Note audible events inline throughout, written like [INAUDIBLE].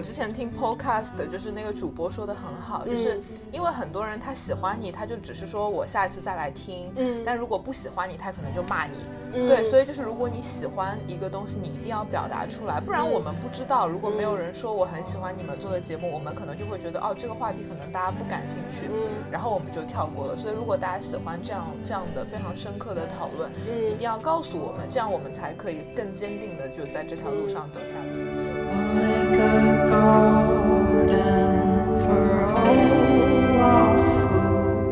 我之前听 podcast，就是那个主播说的很好，就是因为很多人他喜欢你，他就只是说我下一次再来听，嗯，但如果不喜欢你，他可能就骂你，对，所以就是如果你喜欢一个东西，你一定要表达出来，不然我们不知道，如果没有人说我很喜欢你们做的节目，我们可能就会觉得哦这个话题可能大家不感兴趣，然后我们就跳过了。所以如果大家喜欢这样这样的非常深刻的讨论，一定要告诉我们，这样我们才可以更坚定的就在这条路上走下去。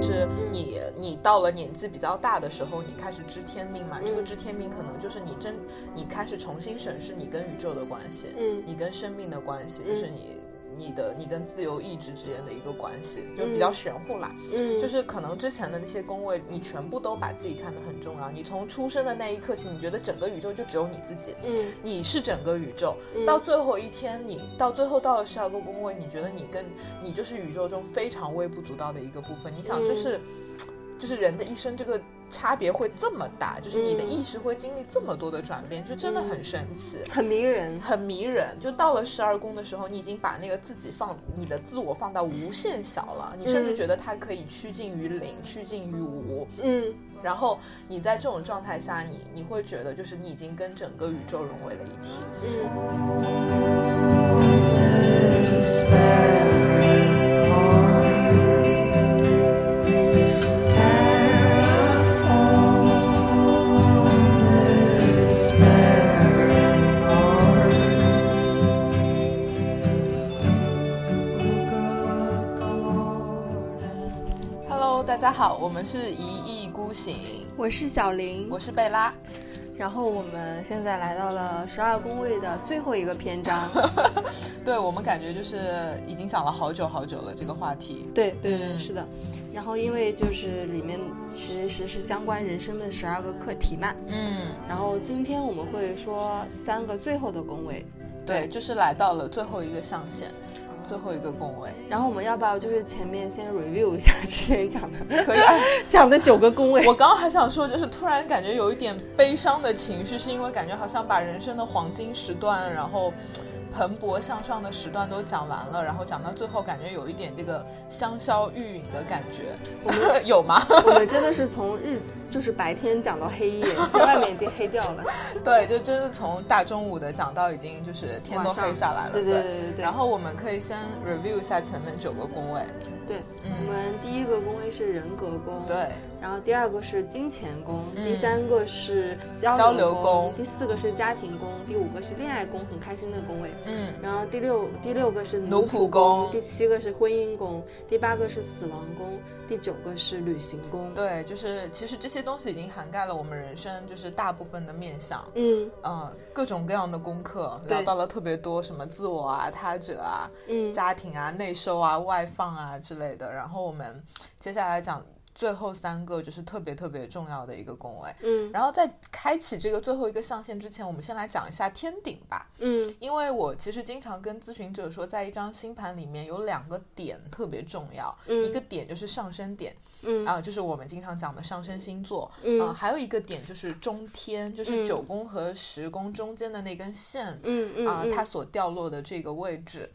是你，你到了年纪比较大的时候，你开始知天命嘛？这个知天命可能就是你真，你开始重新审视你跟宇宙的关系，嗯，你跟生命的关系，就是你。你的你跟自由意志之间的一个关系就比较玄乎啦，嗯，就是可能之前的那些宫位，你全部都把自己看得很重要。你从出生的那一刻起，你觉得整个宇宙就只有你自己，嗯，你是整个宇宙。到最后一天，你到最后到了十二个宫位，你觉得你跟你就是宇宙中非常微不足道的一个部分。你想，就是，就是人的一生这个。差别会这么大，就是你的意识会经历这么多的转变，就真的很神奇，很迷人，很迷人。就到了十二宫的时候，你已经把那个自己放，你的自我放到无限小了，你甚至觉得它可以趋近于零，趋近于无。嗯，然后你在这种状态下，你你会觉得就是你已经跟整个宇宙融为了一体。大家好，我们是一意孤行，我是小林，我是贝拉，然后我们现在来到了十二宫位的最后一个篇章，[LAUGHS] 对我们感觉就是已经讲了好久好久了这个话题，对对对，是的，然后因为就是里面其实是相关人生的十二个课题嘛，嗯，然后今天我们会说三个最后的宫位，对，就是来到了最后一个象限。最后一个工位，然后我们要不要就是前面先 review 一下之前讲的，可以啊 [LAUGHS] 讲的九个工位。我刚刚还想说，就是突然感觉有一点悲伤的情绪，是因为感觉好像把人生的黄金时段，然后。蓬勃向上的时段都讲完了，然后讲到最后，感觉有一点这个香消玉殒的感觉，我们 [LAUGHS] 有吗？[LAUGHS] 我们真的是从日就是白天讲到黑夜，在外面已经黑掉了。[LAUGHS] 对，就真的从大中午的讲到已经就是天都黑下来了。对对对对。然后我们可以先 review 一下前面九个宫位。对，我们第一个宫位是人格宫。对。然后第二个是金钱宫，第三个是交流宫，第四个是家庭宫，第五个是恋爱宫，很开心的宫位。嗯，然后第六第六个是奴仆宫，第七个是婚姻宫，第八个是死亡宫，第九个是旅行宫。对，就是其实这些东西已经涵盖了我们人生就是大部分的面相。嗯嗯，各种各样的功课聊到了特别多，什么自我啊、他者啊、嗯、家庭啊、内收啊、外放啊之类的。然后我们接下来讲。最后三个就是特别特别重要的一个宫位，嗯，然后在开启这个最后一个象限之前，我们先来讲一下天顶吧，嗯，因为我其实经常跟咨询者说，在一张星盘里面有两个点特别重要，一个点就是上升点，嗯。啊，就是我们经常讲的上升星座，嗯，还有一个点就是中天，就是九宫和十宫中间的那根线，嗯嗯啊，它所掉落的这个位置。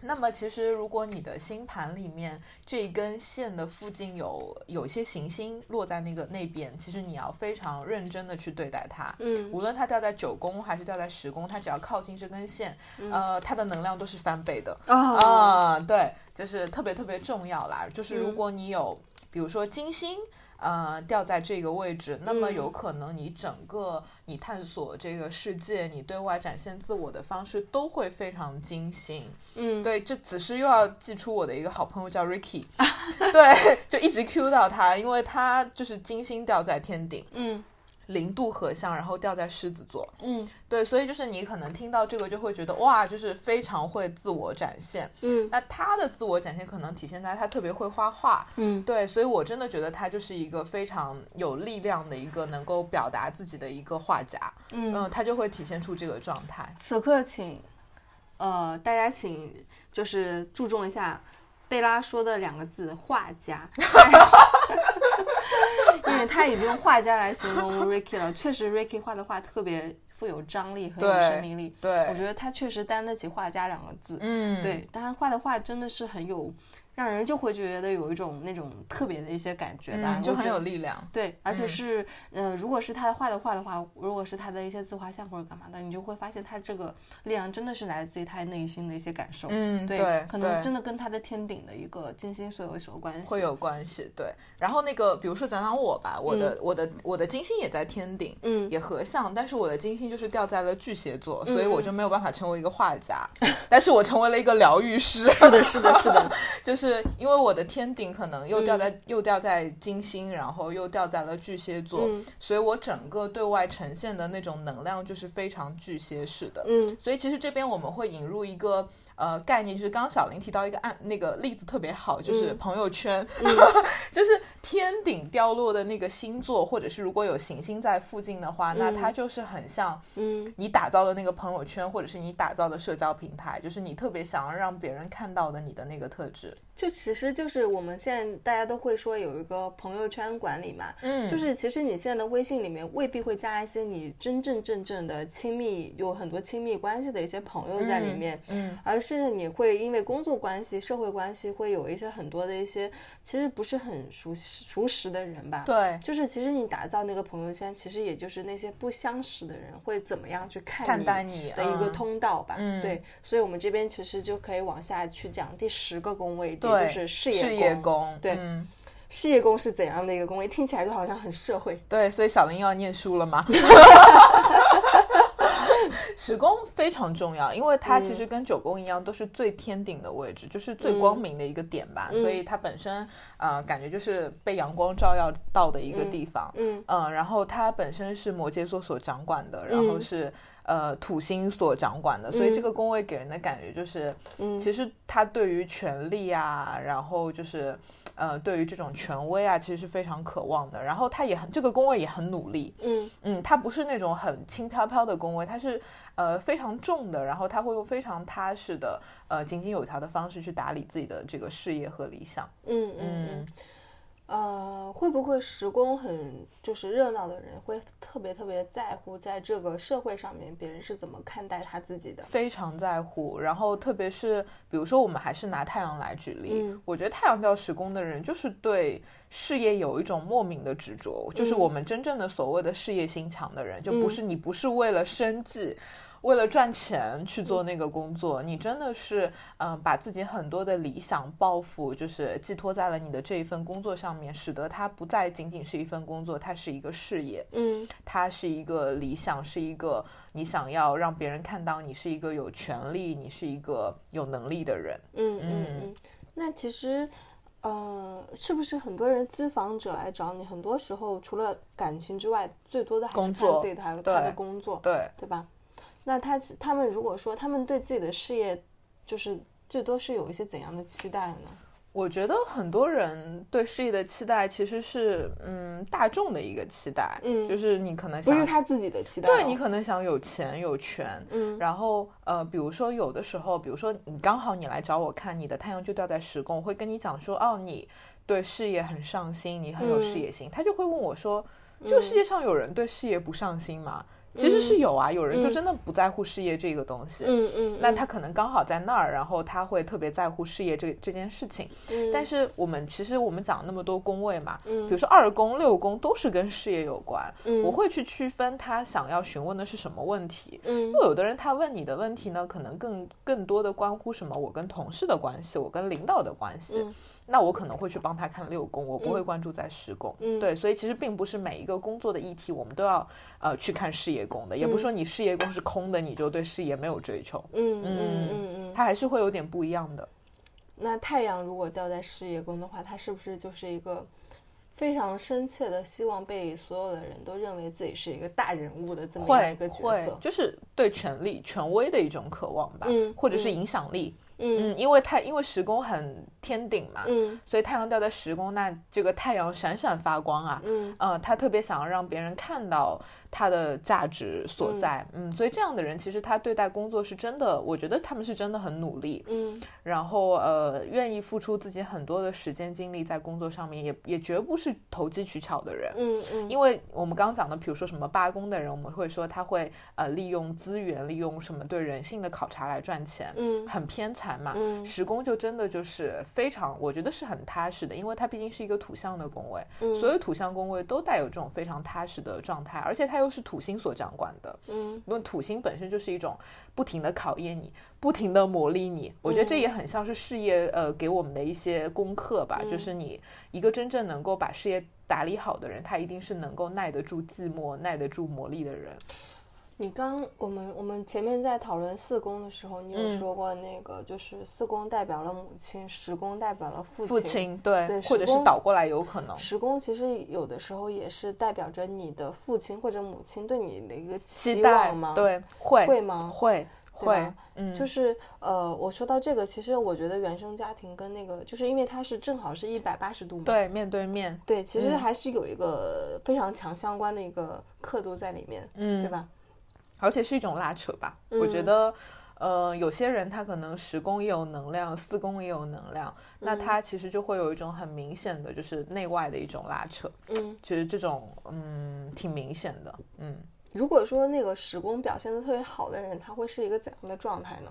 那么其实，如果你的星盘里面这一根线的附近有有一些行星落在那个那边，其实你要非常认真的去对待它。嗯，无论它掉在九宫还是掉在十宫，它只要靠近这根线，呃，它的能量都是翻倍的。啊，对，就是特别特别重要啦。就是如果你有，比如说金星。呃，掉在这个位置，那么有可能你整个你探索这个世界，你对外展现自我的方式都会非常精心。嗯，对，这此时又要寄出我的一个好朋友叫 Ricky，[LAUGHS] 对，就一直 Q 到他，因为他就是金星掉在天顶。嗯。零度合相，然后掉在狮子座。嗯，对，所以就是你可能听到这个就会觉得哇，就是非常会自我展现。嗯，那他的自我展现可能体现在他特别会画画。嗯，对，所以我真的觉得他就是一个非常有力量的一个能够表达自己的一个画家。嗯，他就会体现出这个状态。此刻，请呃大家请就是注重一下。贝拉说的两个字“画家”，[LAUGHS] 因为他已经用画家来形容 Ricky 了。确实，Ricky 画的画特别富有张力，很有生命力。对，我觉得他确实担得起“画家”两个字。嗯，对，但他画的画真的是很有。让人就会觉得有一种那种特别的一些感觉吧，就很有力量。对，而且是，呃，如果是他的画的画的话，如果是他的一些自画像或者干嘛的，你就会发现他这个力量真的是来自于他内心的一些感受。嗯，对，可能真的跟他的天顶的一个金星所有什么关系？会有关系。对，然后那个，比如说讲讲我吧，我的我的我的金星也在天顶，嗯，也合相，但是我的金星就是掉在了巨蟹座，所以我就没有办法成为一个画家，但是我成为了一个疗愈师。是的，是的，是的，[LAUGHS] 就是因为我的。天顶可能又掉在又掉在金星，然后又掉在了巨蟹座，所以我整个对外呈现的那种能量就是非常巨蟹式的。嗯，所以其实这边我们会引入一个。呃，概念就是刚刚小林提到一个案，那个例子特别好，就是朋友圈，[LAUGHS] 就是天顶掉落的那个星座，或者是如果有行星在附近的话，那它就是很像，嗯，你打造的那个朋友圈，或者是你打造的社交平台，就是你特别想要让别人看到的你的那个特质。就其实就是我们现在大家都会说有一个朋友圈管理嘛，嗯，就是其实你现在的微信里面未必会加一些你真正正正的亲密，有很多亲密关系的一些朋友在里面，嗯，而是。你会因为工作关系、社会关系，会有一些很多的一些其实不是很熟悉、熟识的人吧？对，就是其实你打造那个朋友圈，其实也就是那些不相识的人会怎么样去看待你的一个通道吧？嗯，对，所以我们这边其实就可以往下去讲第十个宫位，对，就是事业宫。对，事业宫是怎样的一个宫位？听起来就好像很社会。对，所以小林要念书了吗？[LAUGHS] 十宫非常重要，因为它其实跟九宫一样，都是最天顶的位置，就是最光明的一个点吧。所以它本身呃，感觉就是被阳光照耀到的一个地方。嗯嗯，然后它本身是摩羯座所掌管的，然后是呃土星所掌管的，所以这个宫位给人的感觉就是，其实他对于权力啊，然后就是。呃，对于这种权威啊，其实是非常渴望的。然后他也很这个宫位也很努力，嗯嗯，他不是那种很轻飘飘的宫位，他是呃非常重的。然后他会用非常踏实的、呃井井有条的方式去打理自己的这个事业和理想。嗯嗯。呃，会不会时宫很就是热闹的人会特别特别在乎在这个社会上面别人是怎么看待他自己的？非常在乎。然后特别是比如说我们还是拿太阳来举例，我觉得太阳掉时宫的人就是对事业有一种莫名的执着，就是我们真正的所谓的事业心强的人，就不是你不是为了生计。为了赚钱去做那个工作，你真的是嗯，把自己很多的理想抱负，就是寄托在了你的这一份工作上面，使得它不再仅仅是一份工作，它是一个事业，嗯，它是一个理想，是一个你想要让别人看到你是一个有权利，你是一个有能力的人，嗯嗯嗯。那其实，呃，是不是很多人咨访者来找你，很多时候除了感情之外，最多的还是看自己他他的工作，对。对吧？那他他们如果说他们对自己的事业，就是最多是有一些怎样的期待呢？我觉得很多人对事业的期待其实是嗯大众的一个期待，嗯，就是你可能不是他自己的期待，对你可能想有钱有权，嗯，然后呃比如说有的时候，比如说你刚好你来找我看，你的太阳就掉在十宫，我会跟你讲说哦你对事业很上心，你很有事业心，他就会问我说，这个世界上有人对事业不上心吗？其实是有啊，有人就真的不在乎事业这个东西，嗯嗯，那他可能刚好在那儿，然后他会特别在乎事业这这件事情。嗯，但是我们其实我们讲那么多宫位嘛，嗯，比如说二宫、六宫都是跟事业有关，嗯，我会去区分他想要询问的是什么问题，嗯，因为有的人他问你的问题呢，可能更更多的关乎什么，我跟同事的关系，我跟领导的关系。那我可能会去帮他看六宫，我不会关注在十宫。对，所以其实并不是每一个工作的议题我们都要呃去看事业宫的，也不是说你事业宫是空的，你就对事业没有追求。嗯嗯嗯嗯，它还是会有点不一样的。那太阳如果掉在事业宫的话，它是不是就是一个非常深切的希望被所有的人都认为自己是一个大人物的这么一个角色？就是对权力、权威的一种渴望吧，或者是影响力。嗯，因为太因为时宫很天顶嘛，嗯，所以太阳掉在十宫，那这个太阳闪闪发光啊，嗯，呃，他特别想要让别人看到。他的价值所在，嗯，所以这样的人其实他对待工作是真的，我觉得他们是真的很努力，嗯，然后呃，愿意付出自己很多的时间精力在工作上面，也也绝不是投机取巧的人，嗯嗯，因为我们刚刚讲的，比如说什么罢工的人，我们会说他会呃利用资源，利用什么对人性的考察来赚钱，嗯，很偏财嘛，嗯，十宫就真的就是非常，我觉得是很踏实的，因为它毕竟是一个土象的宫位，嗯，所有土象宫位都带有这种非常踏实的状态，而且它。又是土星所掌管的，嗯，因为土星本身就是一种不停的考验你，不停的磨砺你。我觉得这也很像是事业，呃，给我们的一些功课吧。就是你一个真正能够把事业打理好的人，他一定是能够耐得住寂寞、耐得住磨砺的人。你刚我们我们前面在讨论四宫的时候，你有说过那个就是四宫代表了母亲，十宫代表了父亲，父亲对，或者是倒过来有可能。十宫其实有的时候也是代表着你的父亲或者母亲对你的一个期待吗？对，会会吗？会会，嗯，就是呃，我说到这个，其实我觉得原生家庭跟那个，就是因为它是正好是一百八十度嘛，对，面对面，对，其实还是有一个非常强相关的一个刻度在里面，嗯，对吧？而且是一种拉扯吧，我觉得，呃，有些人他可能十宫也有能量，四宫也有能量，那他其实就会有一种很明显的，就是内外的一种拉扯，嗯，其实这种，嗯，挺明显的，嗯。如果说那个十宫表现的特别好的人，他会是一个怎样的状态呢？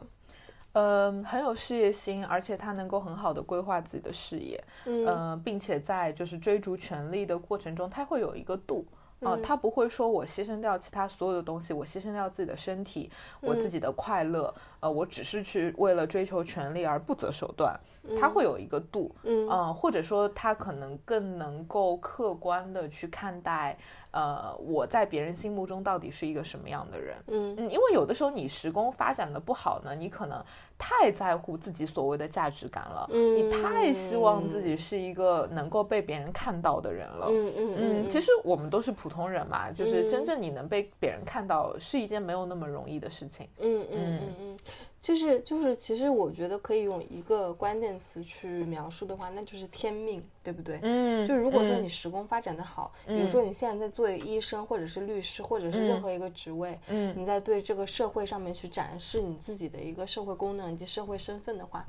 嗯，很有事业心，而且他能够很好的规划自己的事业，嗯，并且在就是追逐权力的过程中，他会有一个度。哦，他不会说我牺牲掉其他所有的东西，我牺牲掉自己的身体，我自己的快乐，呃，我只是去为了追求权利而不择手段。他会有一个度，嗯，或者说他可能更能够客观的去看待。呃，我在别人心目中到底是一个什么样的人？嗯嗯，因为有的时候你时工发展的不好呢，你可能太在乎自己所谓的价值感了，嗯，你太希望自己是一个能够被别人看到的人了，嗯嗯嗯。其实我们都是普通人嘛，就是真正你能被别人看到是一件没有那么容易的事情。嗯嗯嗯嗯。就是就是，其实我觉得可以用一个关键词去描述的话，那就是天命，对不对？嗯。就如果说你时工发展的好，比如说你现在在做医生，或者是律师，或者是任何一个职位，嗯，你在对这个社会上面去展示你自己的一个社会功能以及社会身份的话，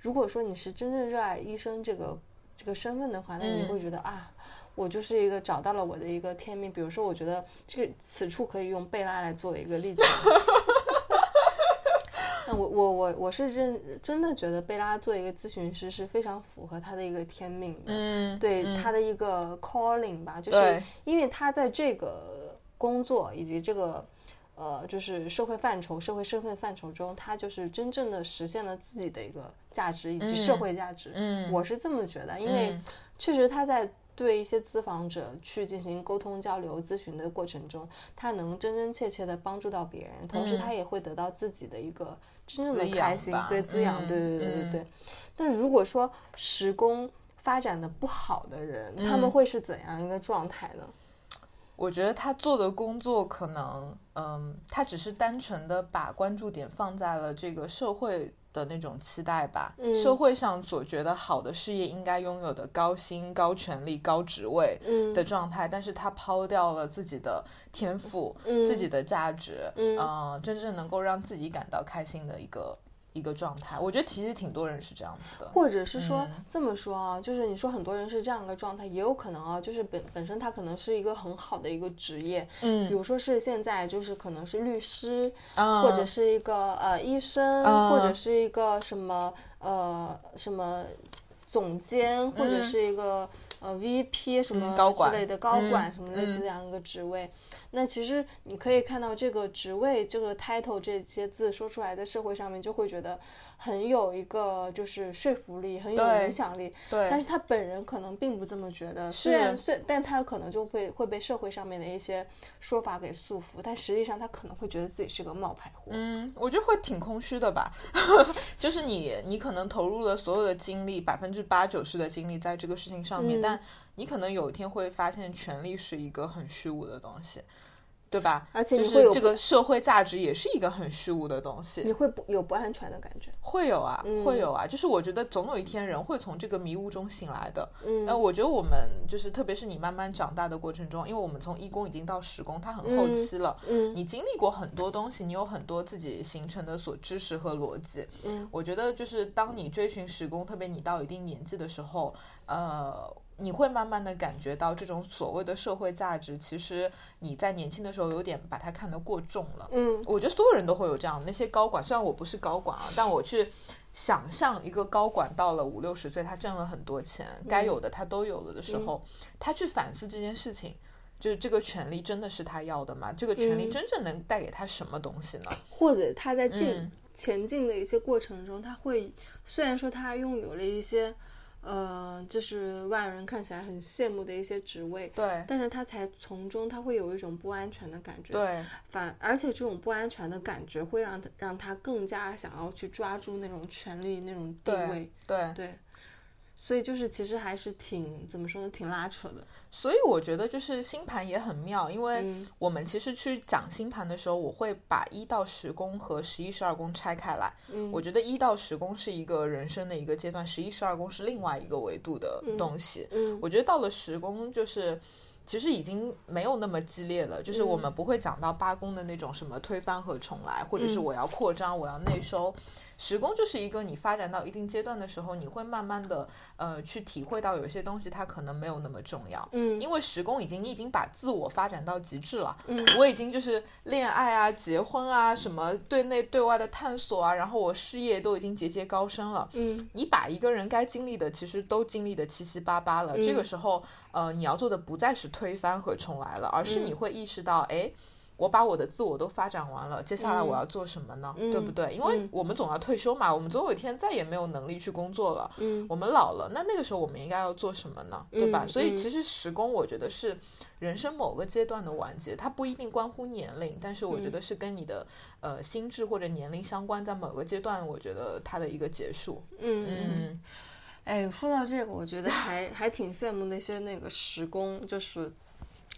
如果说你是真正热爱医生这个这个身份的话，那你会觉得啊，我就是一个找到了我的一个天命。比如说，我觉得这个此处可以用贝拉来作为一个例子。[LAUGHS] 那我我我我是认真的觉得贝拉做一个咨询师是非常符合他的一个天命的，嗯，对他的一个 calling 吧，就是因为他在这个工作以及这个呃就是社会范畴、社会身份范畴中，他就是真正的实现了自己的一个价值以及社会价值。嗯，我是这么觉得，因为确实他在对一些咨访者去进行沟通交流、咨询的过程中，他能真真切切的帮助到别人，同时他也会得到自己的一个。真正的开心，对滋养，对对对对对。但如果说时工发展的不好的人，他们会是怎样一个状态呢？我觉得他做的工作可能，嗯，他只是单纯的把关注点放在了这个社会。的那种期待吧，社会上所觉得好的事业应该拥有的高薪、高权力、高职位的状态，但是他抛掉了自己的天赋、自己的价值，嗯，真正能够让自己感到开心的一个。一个状态，我觉得其实挺多人是这样子的，或者是说这么说啊，就是你说很多人是这样一个状态，也有可能啊，就是本本身他可能是一个很好的一个职业，嗯，比如说是现在就是可能是律师，或者是一个呃医生，或者是一个什么呃什么总监，或者是一个呃 VP 什么之类的高管什么类似这样一个职位。那其实你可以看到这个职位这个 title 这些字说出来，在社会上面就会觉得很有一个就是说服力，很有影响力。对。但是他本人可能并不这么觉得，虽然虽但他可能就会会被社会上面的一些说法给束缚，但实际上他可能会觉得自己是个冒牌货。嗯，我觉得会挺空虚的吧。[LAUGHS] 就是你你可能投入了所有的精力，百分之八九十的精力在这个事情上面，但。你可能有一天会发现，权力是一个很虚无的东西，对吧？而且就是这个社会价值也是一个很虚无的东西。你会不有不安全的感觉？会有啊，会有啊。就是我觉得总有一天人会从这个迷雾中醒来的。嗯，那，我觉得我们就是特别是你慢慢长大的过程中，因为我们从一宫已经到十宫，它很后期了。嗯，你经历过很多东西，你有很多自己形成的所知识和逻辑。嗯，我觉得就是当你追寻十宫，特别你到一定年纪的时候，呃。你会慢慢的感觉到这种所谓的社会价值，其实你在年轻的时候有点把它看得过重了。嗯，我觉得所有人都会有这样。那些高管，虽然我不是高管啊，但我去想象一个高管到了五六十岁，他挣了很多钱，该有的他都有了的时候，他去反思这件事情，就是这个权利真的是他要的吗？这个权利真正能带给他什么东西呢？或者他在进前进的一些过程中，他会虽然说他拥有了一些。呃，就是外人看起来很羡慕的一些职位，对，但是他才从中他会有一种不安全的感觉，对，反而且这种不安全的感觉会让他让他更加想要去抓住那种权力那种地位，对。对。所以就是其实还是挺怎么说呢，挺拉扯的。所以我觉得就是星盘也很妙，因为我们其实去讲星盘的时候，我会把一到十宫和十一十二宫拆开来。嗯，我觉得一到十宫是一个人生的一个阶段，十一十二宫是另外一个维度的东西。嗯，我觉得到了十宫就是。其实已经没有那么激烈了，就是我们不会讲到八宫的那种什么推翻和重来，或者是我要扩张，我要内收。十宫就是一个你发展到一定阶段的时候，你会慢慢的呃去体会到有些东西它可能没有那么重要。嗯，因为时宫已经你已经把自我发展到极致了。嗯，我已经就是恋爱啊、结婚啊、什么对内对外的探索啊，然后我事业都已经节节高升了。嗯，你把一个人该经历的其实都经历的七七八八了，这个时候呃你要做的不再是推翻和重来了，而是你会意识到哎。我把我的自我都发展完了，接下来我要做什么呢？对不对？因为我们总要退休嘛，我们总有一天再也没有能力去工作了。嗯，我们老了，那那个时候我们应该要做什么呢？对吧？所以其实时工，我觉得是人生某个阶段的完结，它不一定关乎年龄，但是我觉得是跟你的呃心智或者年龄相关，在某个阶段，我觉得它的一个结束。嗯嗯，哎，说到这个，我觉得还还挺羡慕那些那个时工，就是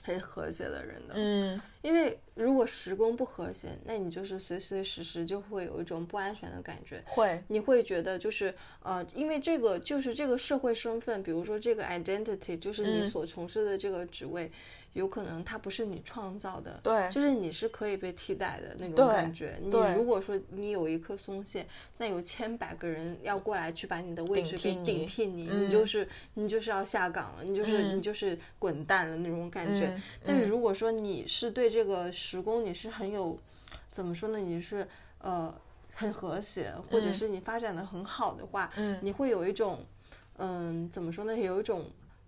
很和谐的人的。嗯。因为如果时工不和谐，那你就是随随时时就会有一种不安全的感觉。会，你会觉得就是呃，因为这个就是这个社会身份，比如说这个 identity，就是你所从事的这个职位。有可能它不是你创造的，对，就是你是可以被替代的那种感觉。你如果说你有一颗松懈，那有千百个人要过来去把你的位置给顶替你，你就是你就是要下岗了，你就是你就是滚蛋了那种感觉。但是如果说你是对这个时工你是很有，怎么说呢？你是呃很和谐，或者是你发展的很好的话，你会有一种嗯怎么说呢？有一种。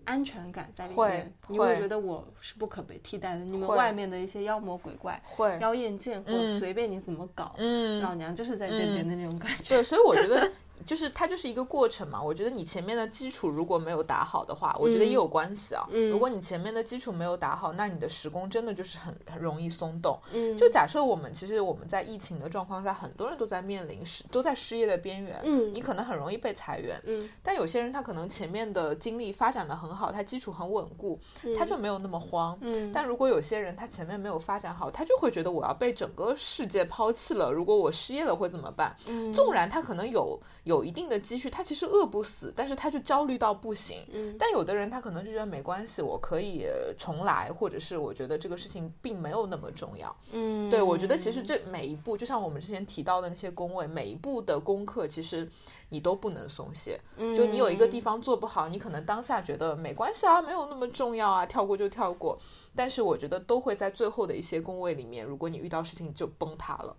安全感在里面，你会觉得我是不可被替代的。你们外面的一些妖魔鬼怪、妖艳贱货，随便你怎么搞，老娘就是在这边的那种感觉。对，所以我觉得。就是它就是一个过程嘛，我觉得你前面的基础如果没有打好的话，我觉得也有关系啊。如果你前面的基础没有打好，那你的时工真的就是很很容易松动。嗯，就假设我们其实我们在疫情的状况下，很多人都在面临失都在失业的边缘。嗯，你可能很容易被裁员。嗯，但有些人他可能前面的经历发展的很好，他基础很稳固，他就没有那么慌。嗯，但如果有些人他前面没有发展好，他就会觉得我要被整个世界抛弃了。如果我失业了会怎么办？嗯，纵然他可能有。有一定的积蓄，他其实饿不死，但是他就焦虑到不行。嗯，但有的人他可能就觉得没关系，我可以重来，或者是我觉得这个事情并没有那么重要。嗯，对我觉得其实这每一步，就像我们之前提到的那些工位，每一步的功课，其实你都不能松懈。嗯，就你有一个地方做不好，你可能当下觉得没关系啊，没有那么重要啊，跳过就跳过。但是我觉得都会在最后的一些工位里面，如果你遇到事情就崩塌了。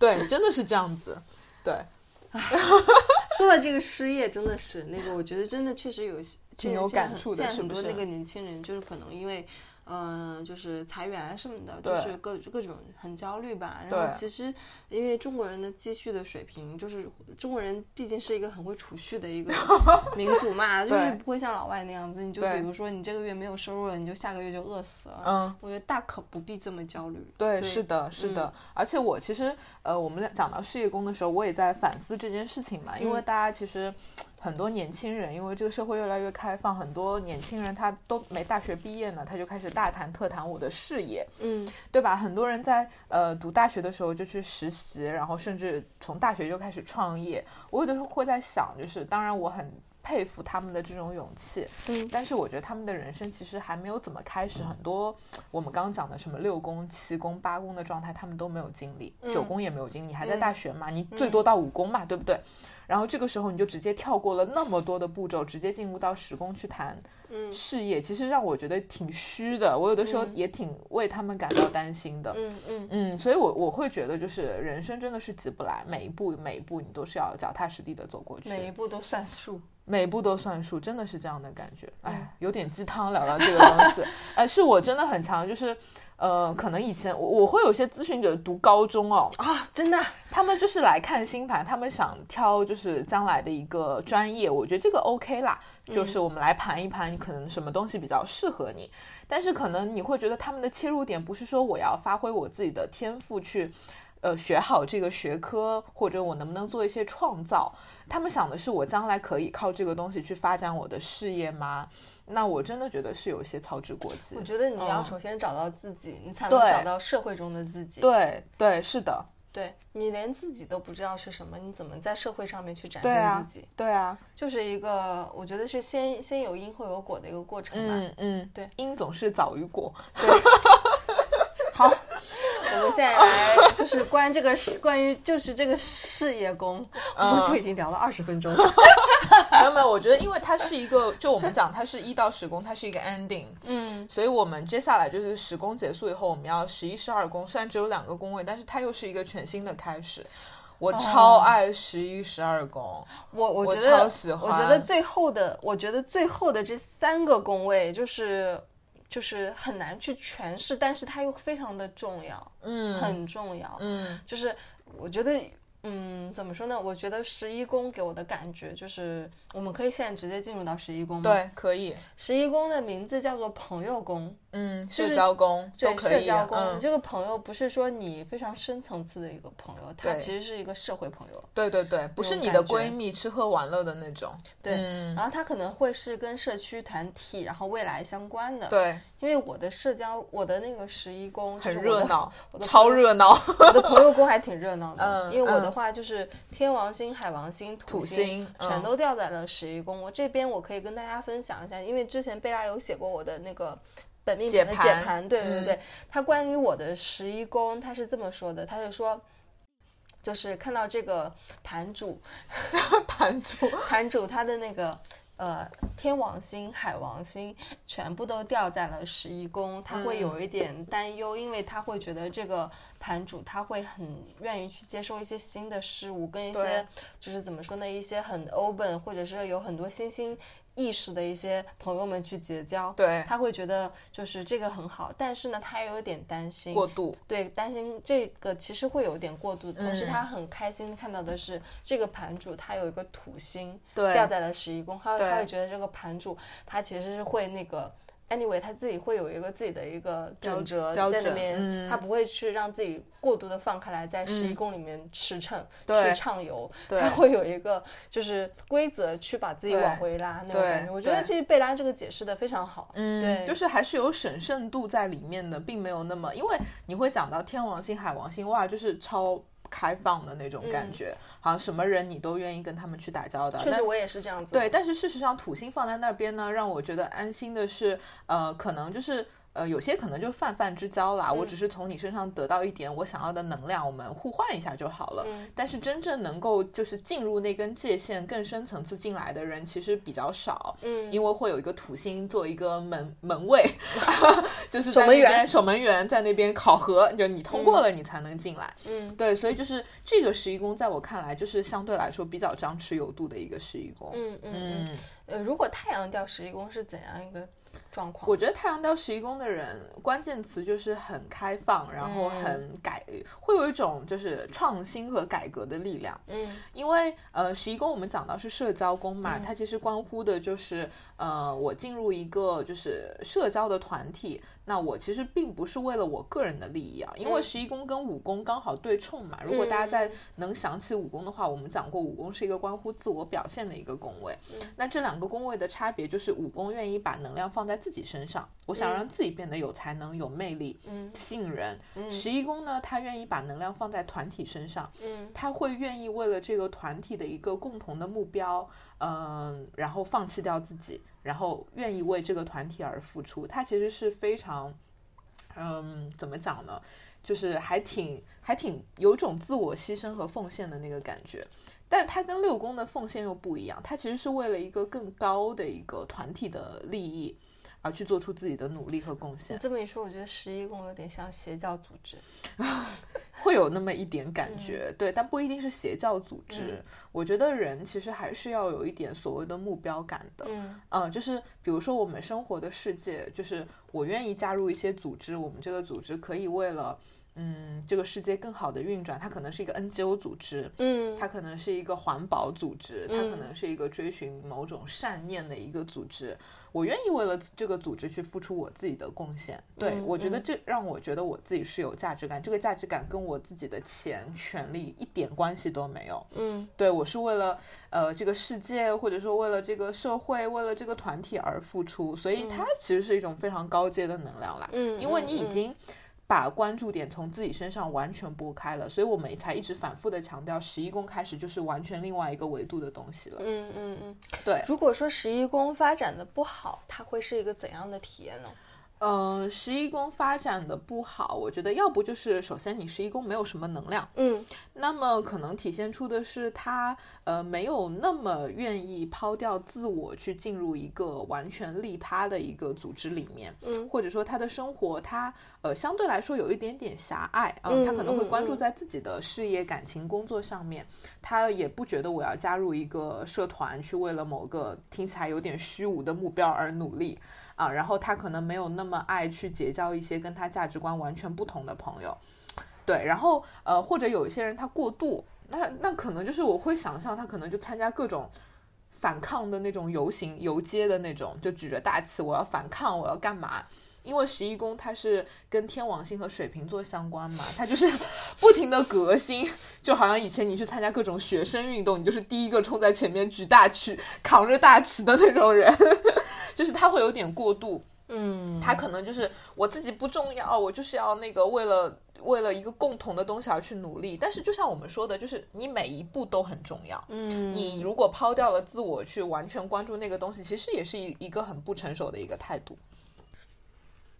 对，真的是这样子。对。[LAUGHS] 说到这个失业，真的是那个，我觉得真的确实有挺有感触的，是不是？很多那个年轻人就是可能因为。嗯，就是裁员什么的，就是各各种很焦虑吧。然后其实，因为中国人的积蓄的水平，就是中国人毕竟是一个很会储蓄的一个 [LAUGHS] 民族嘛，就是不会像老外那样子。你就比如说，你这个月没有收入了，你就下个月就饿死了。嗯，我觉得大可不必这么焦虑。对，是的，是的。而且我其实，呃，我们讲到事业工的时候，我也在反思这件事情嘛，因为大家其实。很多年轻人，因为这个社会越来越开放，很多年轻人他都没大学毕业呢，他就开始大谈特谈我的事业，嗯，对吧？很多人在呃读大学的时候就去实习，然后甚至从大学就开始创业。我有的时候会在想，就是当然我很佩服他们的这种勇气，嗯，但是我觉得他们的人生其实还没有怎么开始。很多我们刚刚讲的什么六宫、七宫、八宫的状态，他们都没有经历，九宫也没有经历，你还在大学嘛，你最多到五宫嘛，对不对？然后这个时候你就直接跳过了那么多的步骤，直接进入到时工去谈事业，其实让我觉得挺虚的。我有的时候也挺为他们感到担心的。嗯嗯嗯，所以我我会觉得就是人生真的是急不来，每一步每一步你都是要脚踏实地的走过去，每一步都算数，每一步都算数，真的是这样的感觉。哎，有点鸡汤聊聊这个东西，哎，[LAUGHS] 是我真的很强，就是。呃，可能以前我我会有些咨询者读高中哦啊，真的，他们就是来看星盘，他们想挑就是将来的一个专业，我觉得这个 OK 啦，就是我们来盘一盘，可能什么东西比较适合你，但是可能你会觉得他们的切入点不是说我要发挥我自己的天赋去，呃，学好这个学科，或者我能不能做一些创造，他们想的是我将来可以靠这个东西去发展我的事业吗？那我真的觉得是有一些操之过急。我觉得你要首先找到自己，你才能找到社会中的自己。对对，是的。对你连自己都不知道是什么，你怎么在社会上面去展现自己？对啊，就是一个我觉得是先先有因后有果的一个过程吧。嗯嗯，对，因总是早于果。对。[LAUGHS] 好。我们现在来就是关这个关于就是这个事业工，我们就已经聊了二十分钟。[LAUGHS] 没有没有，我觉得因为它是一个，就我们讲它是一到十宫，它是一个 ending，嗯，所以我们接下来就是十宫结束以后，我们要十一、十二宫，虽然只有两个宫位，但是它又是一个全新的开始。我超爱十一、十二宫，我我觉得我觉得最后的，我觉得最后的这三个宫位就是。就是很难去诠释，但是它又非常的重要，嗯，很重要，嗯，就是我觉得。嗯，怎么说呢？我觉得十一宫给我的感觉就是，我们可以现在直接进入到十一宫吗？对，可以。十一宫的名字叫做朋友宫，嗯，社交工，对，社交宫。这个朋友不是说你非常深层次的一个朋友，他其实是一个社会朋友。对对对，不是你的闺蜜吃喝玩乐的那种。对，然后他可能会是跟社区团体，然后未来相关的。对。因为我的社交，我的那个十一宫很热闹，超热闹。[LAUGHS] 我的朋友宫还挺热闹的，[LAUGHS] 嗯，因为我的话就是天王星、海王星、土星全都掉在了十一宫。我这边我可以跟大家分享一下，因为之前贝拉有写过我的那个本命盘的解盘，对对对，他关于我的十一宫，他是这么说的，他就说，就是看到这个盘主，[LAUGHS] 盘主，[LAUGHS] 盘主他的那个。呃，天王星、海王星全部都掉在了十一宫，他会有一点担忧，因为他会觉得这个盘主他会很愿意去接受一些新的事物，跟一些就是怎么说呢，一些很 open 或者是有很多新兴。意识的一些朋友们去结交，对，他会觉得就是这个很好，但是呢，他也有点担心过度，对，担心这个其实会有点过度。同时，他很开心看到的是这个盘主他有一个土星掉在了十一宫，他他会觉得这个盘主他其实是会那个。Anyway，他自己会有一个自己的一个准则在那边，他不会去让自己过度的放开来，在十一宫里面驰骋、去畅游，[LAUGHS] 他会有一个就是规则去把自己往回拉那种感觉。我觉得这贝拉这个解释的非常好，嗯，对，就是还是有审慎度在里面的，并没有那么，因为你会讲到天王星、海王星，哇，就是超。开放的那种感觉，好像什么人你都愿意跟他们去打交道。确实，我也是这样子。对，但是事实上，土星放在那边呢，让我觉得安心的是，呃，可能就是。呃，有些可能就泛泛之交啦，我只是从你身上得到一点我想要的能量，我们互换一下就好了。但是真正能够就是进入那根界限更深层次进来的人其实比较少，嗯，因为会有一个土星做一个门门卫，[LAUGHS] 就是守门员，守门员在那边考核，就你通过了你才能进来。嗯，对，所以就是这个十一宫在我看来就是相对来说比较张弛有度的一个十一宫。嗯嗯。呃，如果太阳掉十一宫是怎样一个？状况，我觉得太阳到十一宫的人，关键词就是很开放，然后很改，会有一种就是创新和改革的力量。嗯，因为呃，十一宫我们讲到是社交宫嘛，它其实关乎的就是呃，我进入一个就是社交的团体。那我其实并不是为了我个人的利益啊，因为十一宫跟五宫刚好对冲嘛。如果大家在能想起五宫的话，我们讲过五宫是一个关乎自我表现的一个宫位。那这两个宫位的差别就是五宫愿意把能量放在自己身上，我想让自己变得有才能、有魅力、吸引人。十一宫呢，他愿意把能量放在团体身上，他会愿意为了这个团体的一个共同的目标。嗯，然后放弃掉自己，然后愿意为这个团体而付出，他其实是非常，嗯，怎么讲呢？就是还挺还挺有种自我牺牲和奉献的那个感觉。但是他跟六宫的奉献又不一样，他其实是为了一个更高的一个团体的利益。而去做出自己的努力和贡献。这么一说，我觉得十一宫有点像邪教组织，[LAUGHS] 会有那么一点感觉，对，但不一定是邪教组织。我觉得人其实还是要有一点所谓的目标感的，嗯，呃，就是比如说我们生活的世界，就是我愿意加入一些组织，我们这个组织可以为了。嗯，这个世界更好的运转，它可能是一个 NGO 组织，嗯，它可能是一个环保组织，它可能是一个追寻某种善念的一个组织。我愿意为了这个组织去付出我自己的贡献。对我觉得这让我觉得我自己是有价值感，这个价值感跟我自己的钱、权利一点关系都没有。嗯，对我是为了呃这个世界，或者说为了这个社会，为了这个团体而付出，所以它其实是一种非常高阶的能量啦。嗯，因为你已经。把关注点从自己身上完全拨开了，所以我们才一直反复的强调，十一宫开始就是完全另外一个维度的东西了。嗯嗯嗯，对。如果说十一宫发展的不好，它会是一个怎样的体验呢？嗯，十一宫发展的不好，我觉得要不就是首先你十一宫没有什么能量，嗯，那么可能体现出的是他呃没有那么愿意抛掉自我去进入一个完全利他的一个组织里面，嗯，或者说他的生活他呃相对来说有一点点狭隘啊，他可能会关注在自己的事业、感情、工作上面，他也不觉得我要加入一个社团去为了某个听起来有点虚无的目标而努力。啊，然后他可能没有那么爱去结交一些跟他价值观完全不同的朋友，对，然后呃，或者有一些人他过度，那那可能就是我会想象他可能就参加各种反抗的那种游行游街的那种，就举着大旗我要反抗我要干嘛。因为十一宫它是跟天王星和水瓶座相关嘛，它就是 [LAUGHS] 不停的革新，就好像以前你去参加各种学生运动，你就是第一个冲在前面举大旗、扛着大旗的那种人，就是他会有点过度，嗯，他可能就是我自己不重要，我就是要那个为了为了一个共同的东西而去努力，但是就像我们说的，就是你每一步都很重要，嗯，你如果抛掉了自我去完全关注那个东西，其实也是一一个很不成熟的一个态度。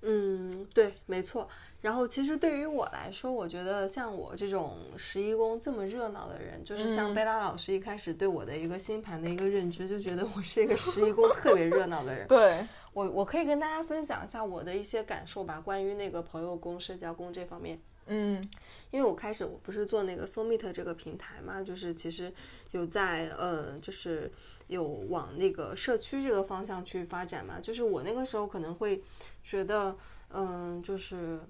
嗯，对，没错。然后其实对于我来说，我觉得像我这种十一宫这么热闹的人，就是像贝拉老师一开始对我的一个星盘的一个认知，就觉得我是一个十一宫特别热闹的人。[LAUGHS] 对我，我可以跟大家分享一下我的一些感受吧，关于那个朋友宫、社交宫这方面。嗯，因为我开始我不是做那个 SoMeet 这个平台嘛，就是其实有在呃，就是有往那个社区这个方向去发展嘛。就是我那个时候可能会觉得，嗯，就是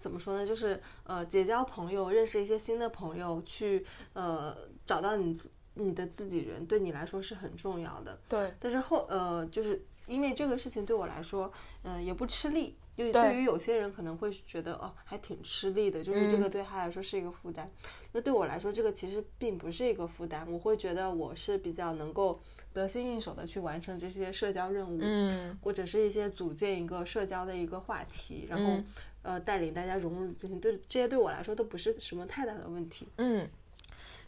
怎么说呢？就是呃，结交朋友，认识一些新的朋友，去呃找到你自你的自己人，对你来说是很重要的。对。但是后呃，就是因为这个事情对我来说，嗯，也不吃力。因为对于有些人可能会觉得哦，还挺吃力的，就是这个对他来说是一个负担。那对我来说，这个其实并不是一个负担。我会觉得我是比较能够得心应手的去完成这些社交任务，嗯，或者是一些组建一个社交的一个话题，然后呃带领大家融入进行，对这些对我来说都不是什么太大的问题。嗯，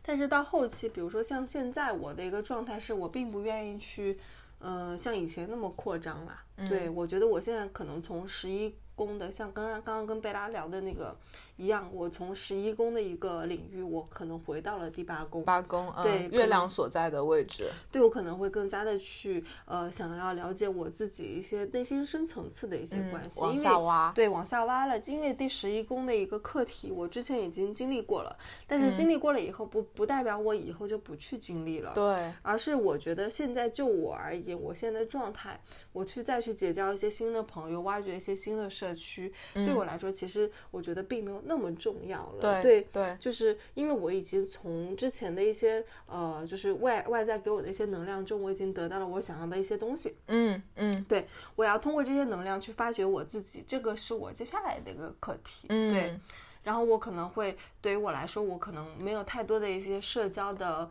但是到后期，比如说像现在我的一个状态是，我并不愿意去。呃，像以前那么扩张了，对我觉得我现在可能从十一宫的，像刚刚刚刚跟贝拉聊的那个。一样，我从十一宫的一个领域，我可能回到了第八宫。八宫，对，月亮所在的位置。对我可能会更加的去呃，想要了解我自己一些内心深层次的一些关系。往下挖。对，往下挖了，因为第十一宫的一个课题，我之前已经经历过了，但是经历过了以后，不不代表我以后就不去经历了。对。而是我觉得现在就我而言，我现在状态，我去再去结交一些新的朋友，挖掘一些新的社区，对我来说，其实我觉得并没有那么重要了。对对，就是因为我已经从之前的一些呃，就是外外在给我的一些能量中，我已经得到了我想要的一些东西。嗯嗯，对，我要通过这些能量去发掘我自己，这个是我接下来的一个课题。嗯，对，然后我可能会对于我来说，我可能没有太多的一些社交的，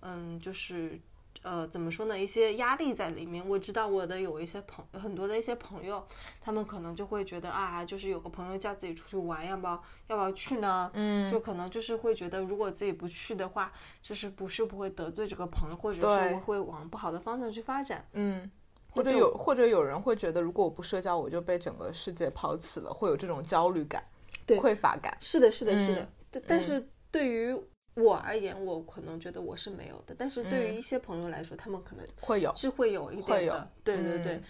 嗯，就是。呃，怎么说呢？一些压力在里面。我知道我的有一些朋很多的一些朋友，他们可能就会觉得啊，就是有个朋友叫自己出去玩，要不要要不要去呢？嗯，就可能就是会觉得，如果自己不去的话，就是不是不会得罪这个朋友，或者是会往不好的方向去发展。嗯，或者有或者有人会觉得，如果我不社交，我就被整个世界抛弃了，会有这种焦虑感、匮乏感。是的，是的，是的。但是对于我而言，我可能觉得我是没有的，但是对于一些朋友来说，他们可能会有，是会有一点的。对对对，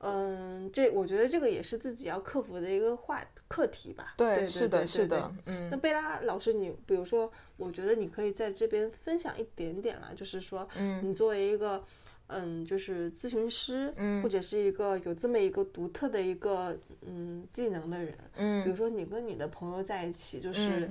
嗯，这我觉得这个也是自己要克服的一个话课题吧。对，是的，是的。嗯，那贝拉老师，你比如说，我觉得你可以在这边分享一点点了，就是说，嗯，你作为一个，嗯，就是咨询师，嗯，或者是一个有这么一个独特的一个，嗯，技能的人，嗯，比如说你跟你的朋友在一起，就是。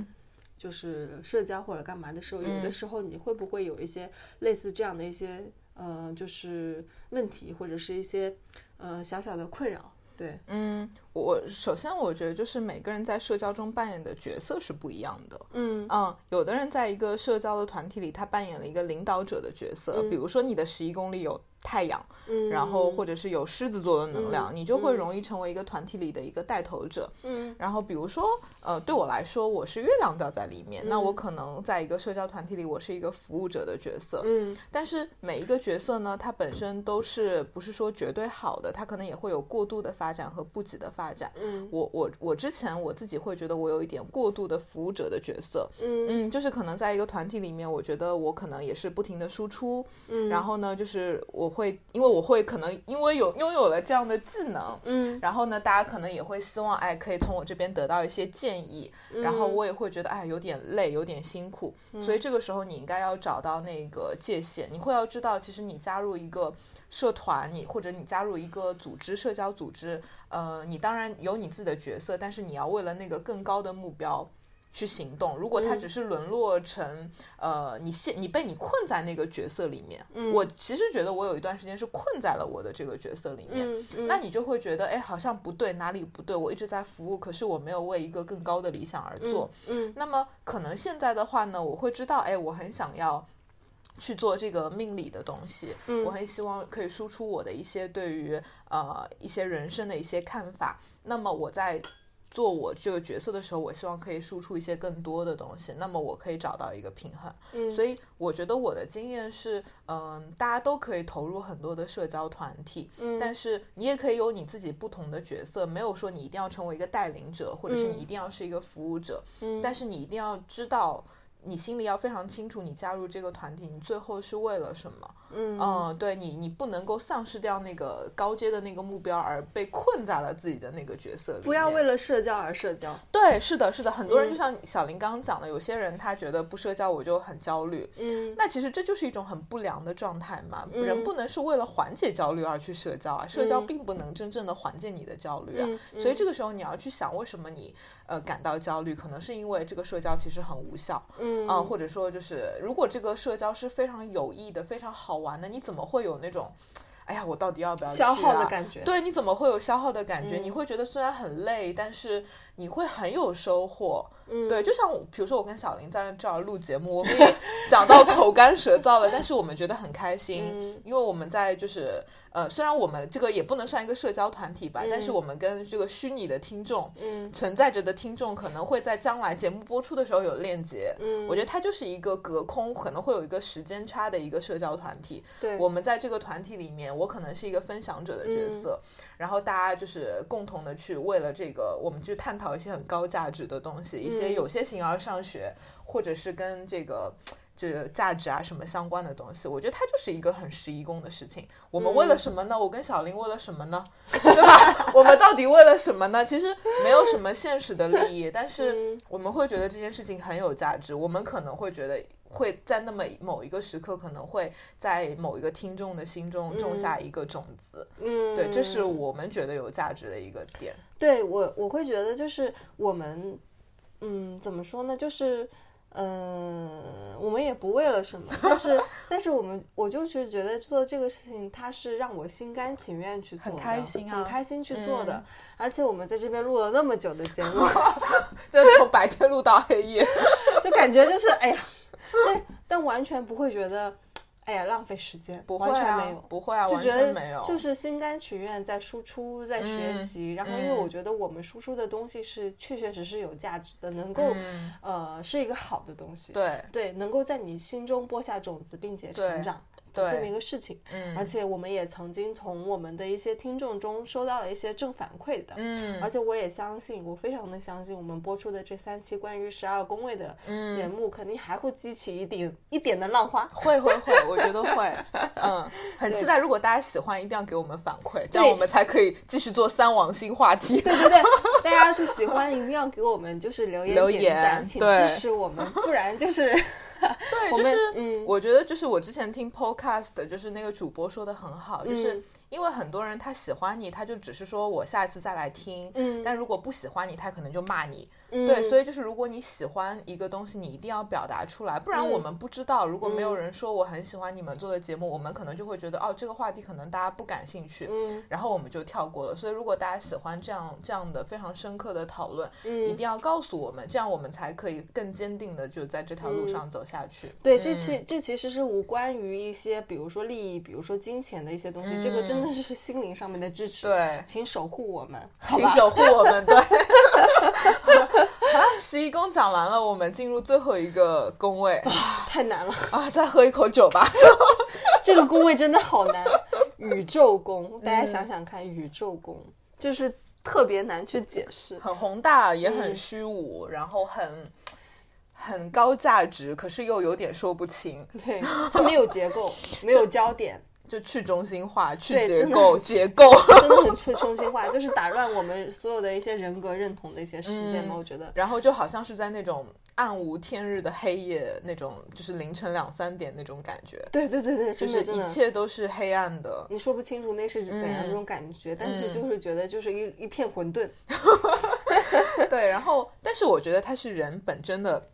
就是社交或者干嘛的时候，有的时候你会不会有一些类似这样的一些呃，就是问题或者是一些呃小小的困扰？对，嗯，我首先我觉得就是每个人在社交中扮演的角色是不一样的。嗯嗯，有的人在一个社交的团体里，他扮演了一个领导者的角色，比如说你的十一公里有。太阳，嗯然后或者是有狮子座的能量，你就会容易成为一个团体里的一个带头者。嗯，然后比如说，呃，对我来说，我是月亮掉在里面，那我可能在一个社交团体里，我是一个服务者的角色。嗯，但是每一个角色呢，它本身都是不是说绝对好的，它可能也会有过度的发展和不及的发展。嗯，我我我之前我自己会觉得我有一点过度的服务者的角色。嗯嗯，就是可能在一个团体里面，我觉得我可能也是不停的输出。嗯，然后呢，就是我会因为我。会可能因为有拥有了这样的技能，嗯，然后呢，大家可能也会希望，哎，可以从我这边得到一些建议，然后我也会觉得，哎，有点累，有点辛苦，所以这个时候你应该要找到那个界限，你会要知道，其实你加入一个社团，你或者你加入一个组织，社交组织，呃，你当然有你自己的角色，但是你要为了那个更高的目标。去行动。如果他只是沦落成，呃，你现你被你困在那个角色里面，我其实觉得我有一段时间是困在了我的这个角色里面，那你就会觉得，哎，好像不对，哪里不对？我一直在服务，可是我没有为一个更高的理想而做。嗯，那么可能现在的话呢，我会知道，哎，我很想要去做这个命理的东西，我很希望可以输出我的一些对于呃一些人生的一些看法。那么我在。做我这个角色的时候，我希望可以输出一些更多的东西，那么我可以找到一个平衡。嗯，所以我觉得我的经验是，嗯，大家都可以投入很多的社交团体，嗯，但是你也可以有你自己不同的角色，没有说你一定要成为一个带领者，或者是你一定要是一个服务者，嗯，但是你一定要知道。你心里要非常清楚，你加入这个团体，你最后是为了什么？嗯，对你，你不能够丧失掉那个高阶的那个目标，而被困在了自己的那个角色里。不要为了社交而社交。对，是的，是的，很多人就像小林刚刚讲的，有些人他觉得不社交我就很焦虑。嗯，那其实这就是一种很不良的状态嘛。人不能是为了缓解焦虑而去社交啊，社交并不能真正的缓解你的焦虑啊。所以这个时候你要去想，为什么你呃感到焦虑？可能是因为这个社交其实很无效。嗯啊，或者说，就是如果这个社交是非常有益的、非常好玩的，你怎么会有那种，哎呀，我到底要不要消耗的感觉？对，你怎么会有消耗的感觉？你会觉得虽然很累，但是你会很有收获。嗯，对，就像比如说我跟小林在这儿录节目，我们也讲到口干舌燥了，但是我们觉得很开心，因为我们在就是呃，虽然我们这个也不能算一个社交团体吧，但是我们跟这个虚拟的听众，嗯，存在着的听众可能会在将来节目播出的时候有链接。嗯，我觉得它就是一个隔空可能会有一个时间差的一个社交团体。对，我们在这个团体里面，我可能是一个分享者的角色，然后大家就是共同的去为了这个，我们去探讨一些很高价值的东西，一些有些形而上学，或者是跟这个。这个价值啊，什么相关的东西，我觉得它就是一个很十一宫的事情。我们为了什么呢？我跟小林为了什么呢？[LAUGHS] 对吧？我们到底为了什么呢？其实没有什么现实的利益，但是我们会觉得这件事情很有价值。我们可能会觉得会在那么某一个时刻，可能会在某一个听众的心中种下一个种子。嗯，对，这是我们觉得有价值的一个点。对我，我会觉得就是我们，嗯，怎么说呢？就是。嗯，我们也不为了什么，但是 [LAUGHS] 但是我们我就是觉得做这个事情，它是让我心甘情愿去做，很开心啊，很开心去做的。而且我们在这边录了那么久的节目，[LAUGHS] 就从白天录到黑夜，[LAUGHS] 就感觉就是哎呀，但但完全不会觉得。哎呀，浪费时间，完全没有，不会啊，就觉得没有，就是心甘情愿在输出，在学习。然后，因为我觉得我们输出的东西是确确实实有价值的，能够呃是一个好的东西。对对，能够在你心中播下种子，并且成长。这么一个事情，嗯，而且我们也曾经从我们的一些听众中收到了一些正反馈的，嗯，而且我也相信，我非常的相信，我们播出的这三期关于十二宫位的节目，肯定还会激起一点一点的浪花，会会会，我觉得会，[LAUGHS] 嗯，很期待。如果大家喜欢，一定要给我们反馈，这样我们才可以继续做三王星话题。对对对，[LAUGHS] 大家要是喜欢，一定要给我们就是留言留言，请支持我们，不然就是。[LAUGHS] 对，就是，我觉得就是我之前听 podcast，就是那个主播说的很好，就是。因为很多人他喜欢你，他就只是说我下一次再来听。嗯，但如果不喜欢你，他可能就骂你。嗯，对，所以就是如果你喜欢一个东西，你一定要表达出来，不然我们不知道。如果没有人说我很喜欢你们做的节目，我们可能就会觉得哦，这个话题可能大家不感兴趣。嗯，然后我们就跳过了。所以如果大家喜欢这样这样的非常深刻的讨论，嗯，一定要告诉我们，这样我们才可以更坚定的就在这条路上走下去。对，这其这其实是无关于一些比如说利益，比如说金钱的一些东西，这个真的是心灵。上面的支持，对，请守护我们，请守护我们，对。[LAUGHS] 好了，十一宫讲完了，我们进入最后一个宫位，[LAUGHS] 太难了啊！再喝一口酒吧。[LAUGHS] 这个宫位真的好难，宇宙宫，大家想想看，宇宙宫就是特别难去解释，很宏大，也很虚无，然后很很高价值，可是又有点说不清。对，它没有结构，没有焦点。就去中心化，去结构，结构真的很去中心化，就是打乱我们所有的一些人格认同的一些事件嘛。我觉得，然后就好像是在那种暗无天日的黑夜，那种就是凌晨两三点那种感觉。对对对对，就是一切都是黑暗的，你说不清楚那是怎样一种感觉，但是就是觉得就是一一片混沌。[LAUGHS] 对，然后但是我觉得它是人本真的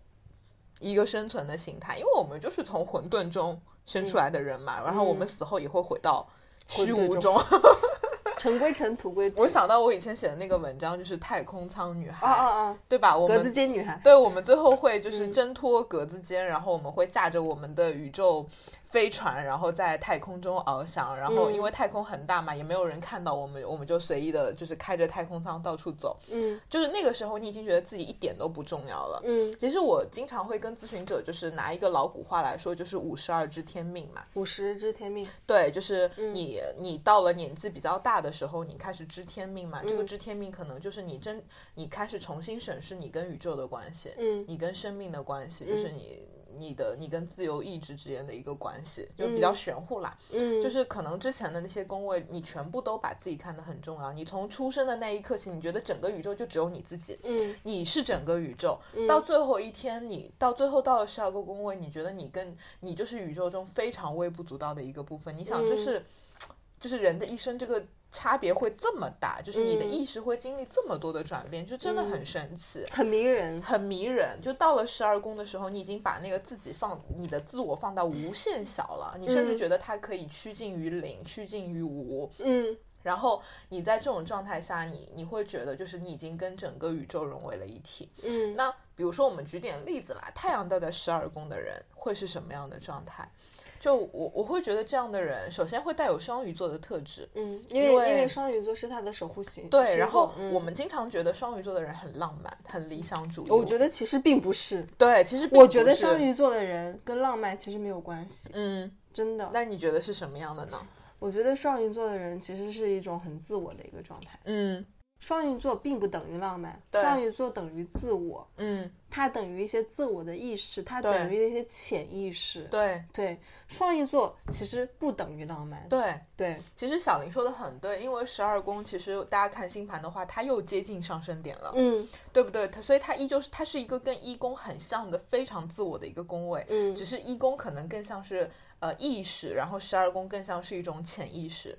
一个生存的形态，因为我们就是从混沌中。生出来的人嘛，然后我们死后也会回到虚无中，[LAUGHS] 尘归尘，土归土。我想到我以前写的那个文章，就是太空舱女孩，啊啊啊，对吧？我们格子间女孩，对，我们最后会就是挣脱格子间，然后我们会驾着我们的宇宙。飞船，然后在太空中翱翔，然后因为太空很大嘛，也没有人看到我们，我们就随意的，就是开着太空舱到处走。嗯，就是那个时候，你已经觉得自己一点都不重要了。嗯，其实我经常会跟咨询者，就是拿一个老古话来说，就是五十二知天命嘛。五十知天命。对，就是你你到了年纪比较大的时候，你开始知天命嘛。这个知天命可能就是你真你开始重新审视你跟宇宙的关系，嗯，你跟生命的关系，就是你。你的你跟自由意志之间的一个关系，就比较玄乎啦。嗯，就是可能之前的那些宫位，你全部都把自己看得很重要。你从出生的那一刻起，你觉得整个宇宙就只有你自己。嗯，你是整个宇宙。到最后一天，你到最后到了十二个宫位，你觉得你跟你就是宇宙中非常微不足道的一个部分。你想，就是就是人的一生这个。差别会这么大，就是你的意识会经历这么多的转变，就真的很神奇，很迷人，很迷人。就到了十二宫的时候，你已经把那个自己放，你的自我放到无限小了，你甚至觉得它可以趋近于零，趋近于无。嗯，然后你在这种状态下，你你会觉得就是你已经跟整个宇宙融为了一体。嗯，那比如说我们举点例子啦，太阳掉在十二宫的人会是什么样的状态？就我我会觉得这样的人，首先会带有双鱼座的特质，嗯，因为因为双鱼座是他的守护星。对，然后我们经常觉得双鱼座的人很浪漫，很理想主义。我觉得其实并不是。对，其实我觉得双鱼座的人跟浪漫其实没有关系。嗯，真的。那你觉得是什么样的呢？我觉得双鱼座的人其实是一种很自我的一个状态。嗯。双鱼座并不等于浪漫，双鱼座等于自我，嗯，它等于一些自我的意识，它等于一些潜意识，对对。双鱼座其实不等于浪漫，对对。其实小林说的很对，因为十二宫其实大家看星盘的话，它又接近上升点了，嗯，对不对？它所以它依旧是它是一个跟一宫很像的非常自我的一个宫位，嗯，只是一宫可能更像是呃意识，然后十二宫更像是一种潜意识，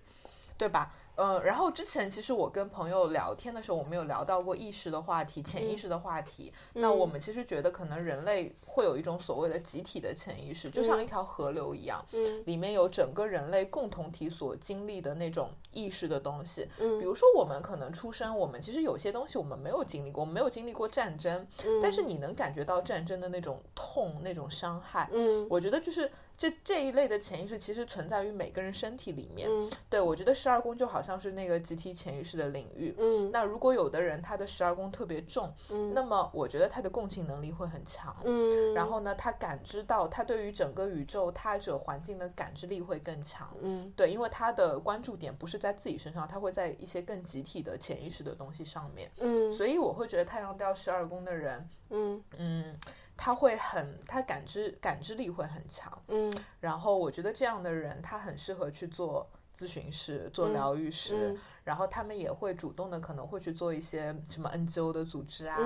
对吧？呃，然后之前其实我跟朋友聊天的时候，我们有聊到过意识的话题、潜意识的话题。那我们其实觉得，可能人类会有一种所谓的集体的潜意识，就像一条河流一样，里面有整个人类共同体所经历的那种意识的东西。嗯，比如说我们可能出生，我们其实有些东西我们没有经历过，我们没有经历过战争，但是你能感觉到战争的那种痛、那种伤害。嗯，我觉得就是这这一类的潜意识其实存在于每个人身体里面。嗯，对我觉得十二宫就好像。是那个集体潜意识的领域，嗯，那如果有的人他的十二宫特别重，嗯，那么我觉得他的共情能力会很强，嗯，然后呢，他感知到他对于整个宇宙他者环境的感知力会更强，嗯，对，因为他的关注点不是在自己身上，他会在一些更集体的潜意识的东西上面，嗯，所以我会觉得太阳掉十二宫的人，嗯。嗯，他会很他感知感知力会很强，嗯，然后我觉得这样的人他很适合去做。咨询师做疗愈师，然后他们也会主动的可能会去做一些什么 NGO 的组织啊，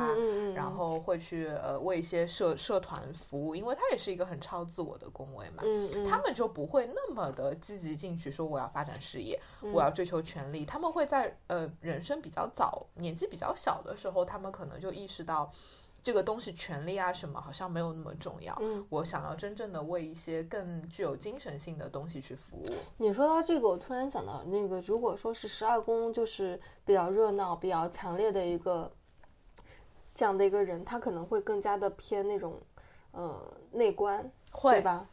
然后会去呃为一些社社团服务，因为他也是一个很超自我的工位嘛，他们就不会那么的积极进取说我要发展事业，我要追求权利，他们会在呃人生比较早、年纪比较小的时候，他们可能就意识到。这个东西权利啊什么好像没有那么重要。嗯，我想要真正的为一些更具有精神性的东西去服务。你说到这个，我突然想到，那个如果说是十二宫，就是比较热闹、比较强烈的一个这样的一个人，他可能会更加的偏那种，呃，内观，会吧？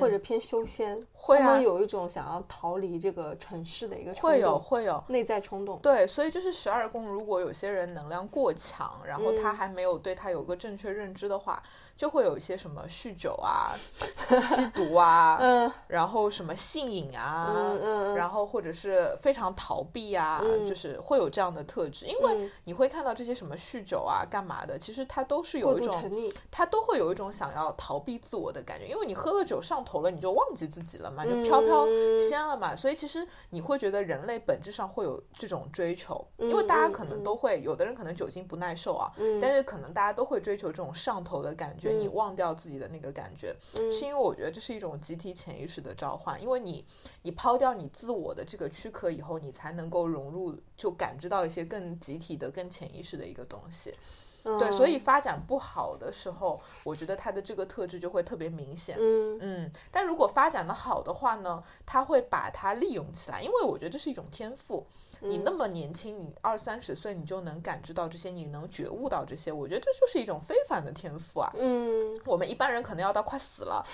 或者偏修仙，会啊，有一种想要逃离这个城市的一个会有会有内在冲动。对，所以就是十二宫，如果有些人能量过强，然后他还没有对他有个正确认知的话。就会有一些什么酗酒啊、[LAUGHS] 吸毒啊，嗯，[LAUGHS] 然后什么性瘾啊，嗯嗯，然后或者是非常逃避啊，就是会有这样的特质。因为你会看到这些什么酗酒啊、干嘛的，其实他都是有一种，他都会有一种想要逃避自我的感觉。因为你喝了酒上头了，你就忘记自己了嘛，就飘飘仙了嘛。所以其实你会觉得人类本质上会有这种追求，因为大家可能都会，有的人可能酒精不耐受啊，但是可能大家都会追求这种上头的感觉。你忘掉自己的那个感觉，是因为我觉得这是一种集体潜意识的召唤。因为你，你抛掉你自我的这个躯壳以后，你才能够融入，就感知到一些更集体的、更潜意识的一个东西。对，所以发展不好的时候，我觉得他的这个特质就会特别明显。嗯嗯，但如果发展的好的话呢，他会把它利用起来，因为我觉得这是一种天赋。你那么年轻，你二三十岁，你就能感知到这些，你能觉悟到这些，我觉得这就是一种非凡的天赋啊。嗯，我们一般人可能要到快死了，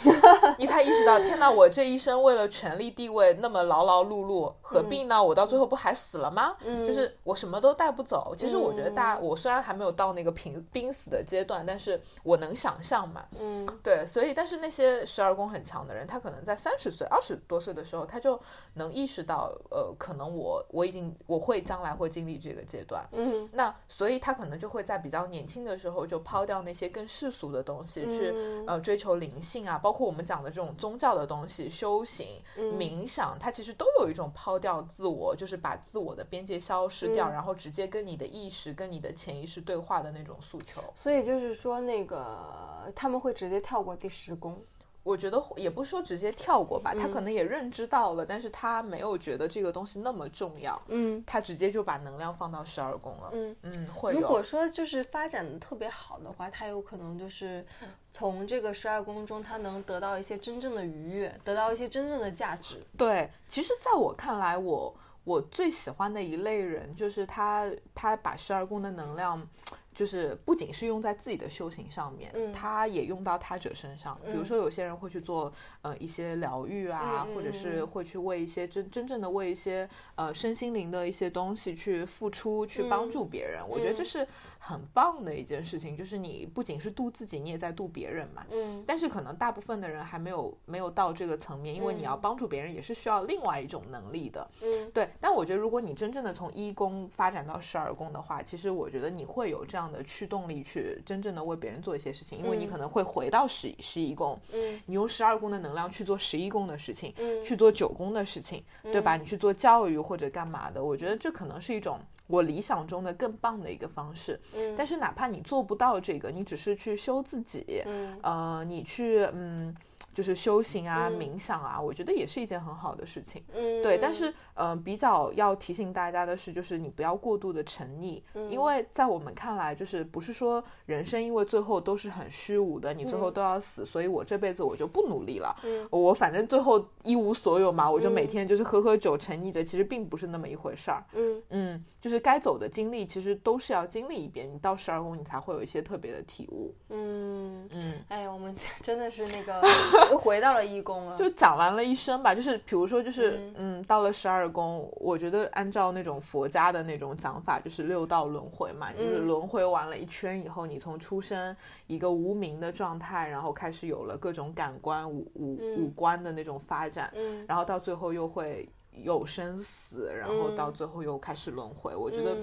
你才意识到，天哪，我这一生为了权力地位那么劳劳碌碌，何必呢？我到最后不还死了吗？嗯，就是我什么都带不走。其实我觉得大，我虽然还没有到那个濒濒死的阶段，但是我能想象嘛。嗯，对，所以但是那些十二宫很强的人，他可能在三十岁、二十多岁的时候，他就能意识到，呃，可能我我已经我会将来。会经历这个阶段，嗯，那所以他可能就会在比较年轻的时候就抛掉那些更世俗的东西，去呃追求灵性啊，包括我们讲的这种宗教的东西、修行、冥想，它其实都有一种抛掉自我，就是把自我的边界消失掉，然后直接跟你的意识、跟你的潜意识对话的那种诉求。所以就是说，那个他们会直接跳过第十宫。我觉得也不说直接跳过吧，他可能也认知到了，但是他没有觉得这个东西那么重要，嗯，他直接就把能量放到十二宫了，嗯嗯，会如果说就是发展的特别好的话，他有可能就是从这个十二宫中，他能得到一些真正的愉悦，得到一些真正的价值。对，其实在我看来，我我最喜欢的一类人就是他，他把十二宫的能量。就是不仅是用在自己的修行上面，他也用到他者身上。比如说，有些人会去做呃一些疗愈啊，或者是会去为一些真真正的为一些呃身心灵的一些东西去付出，去帮助别人。我觉得这是很棒的一件事情，就是你不仅是度自己，你也在度别人嘛。嗯。但是可能大部分的人还没有没有到这个层面，因为你要帮助别人也是需要另外一种能力的。嗯。对。但我觉得，如果你真正的从一宫发展到十二宫的话，其实我觉得你会有这样。的驱动力去真正的为别人做一些事情，因为你可能会回到十十一宫，嗯，你用十二宫的能量去做十一宫的事情，嗯，去做九宫的事情，对吧？你去做教育或者干嘛的？我觉得这可能是一种我理想中的更棒的一个方式。嗯，但是哪怕你做不到这个，你只是去修自己，嗯，呃，你去嗯。就是修行啊，冥想啊，我觉得也是一件很好的事情。嗯，对，但是呃，比较要提醒大家的是，就是你不要过度的沉溺，因为在我们看来，就是不是说人生因为最后都是很虚无的，你最后都要死，所以我这辈子我就不努力了。嗯，我反正最后一无所有嘛，我就每天就是喝喝酒沉溺着，其实并不是那么一回事儿。嗯嗯，就是该走的经历其实都是要经历一遍，你到十二宫你才会有一些特别的体悟。嗯嗯，哎，我们真的是那个。[LAUGHS] 又回到了一宫了，[LAUGHS] 就讲完了一生吧。就是比如说，就是嗯，到了十二宫，我觉得按照那种佛家的那种讲法，就是六道轮回嘛。就是轮回完了一圈以后，你从出生一个无名的状态，然后开始有了各种感官五五五官的那种发展，然后到最后又会有生死，然后到最后又开始轮回。我觉得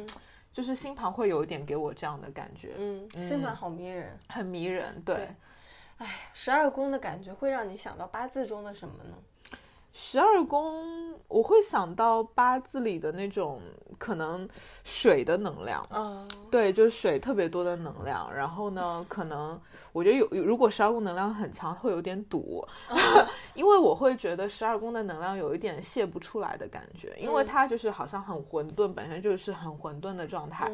就是星盘会有一点给我这样的感觉。嗯，星盘好迷人，很迷人，对。哎，十二宫的感觉会让你想到八字中的什么呢？十二宫，我会想到八字里的那种可能水的能量，嗯，对，就是水特别多的能量。然后呢，可能我觉得有，如果十二宫能量很强，会有点堵，[LAUGHS] 因为我会觉得十二宫的能量有一点泄不出来的感觉，因为它就是好像很混沌，本身就是很混沌的状态。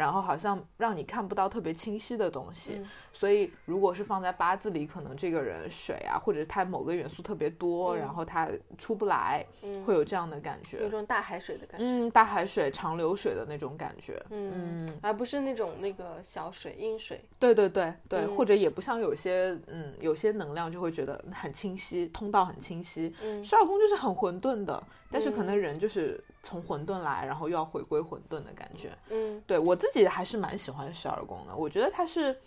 然后好像让你看不到特别清晰的东西，所以如果是放在八字里，可能这个人水啊，或者他某个元素特别多，然后他出不来，会有这样的感觉，有种大海水的感觉，嗯，大海水长流水的那种感觉，嗯，而不是那种那个小水阴水，对对对对，或者也不像有些嗯有些能量就会觉得很清晰，通道很清晰，十二宫就是很混沌的，但是可能人就是。从混沌来，然后又要回归混沌的感觉。嗯，对我自己还是蛮喜欢十二宫的，我觉得它是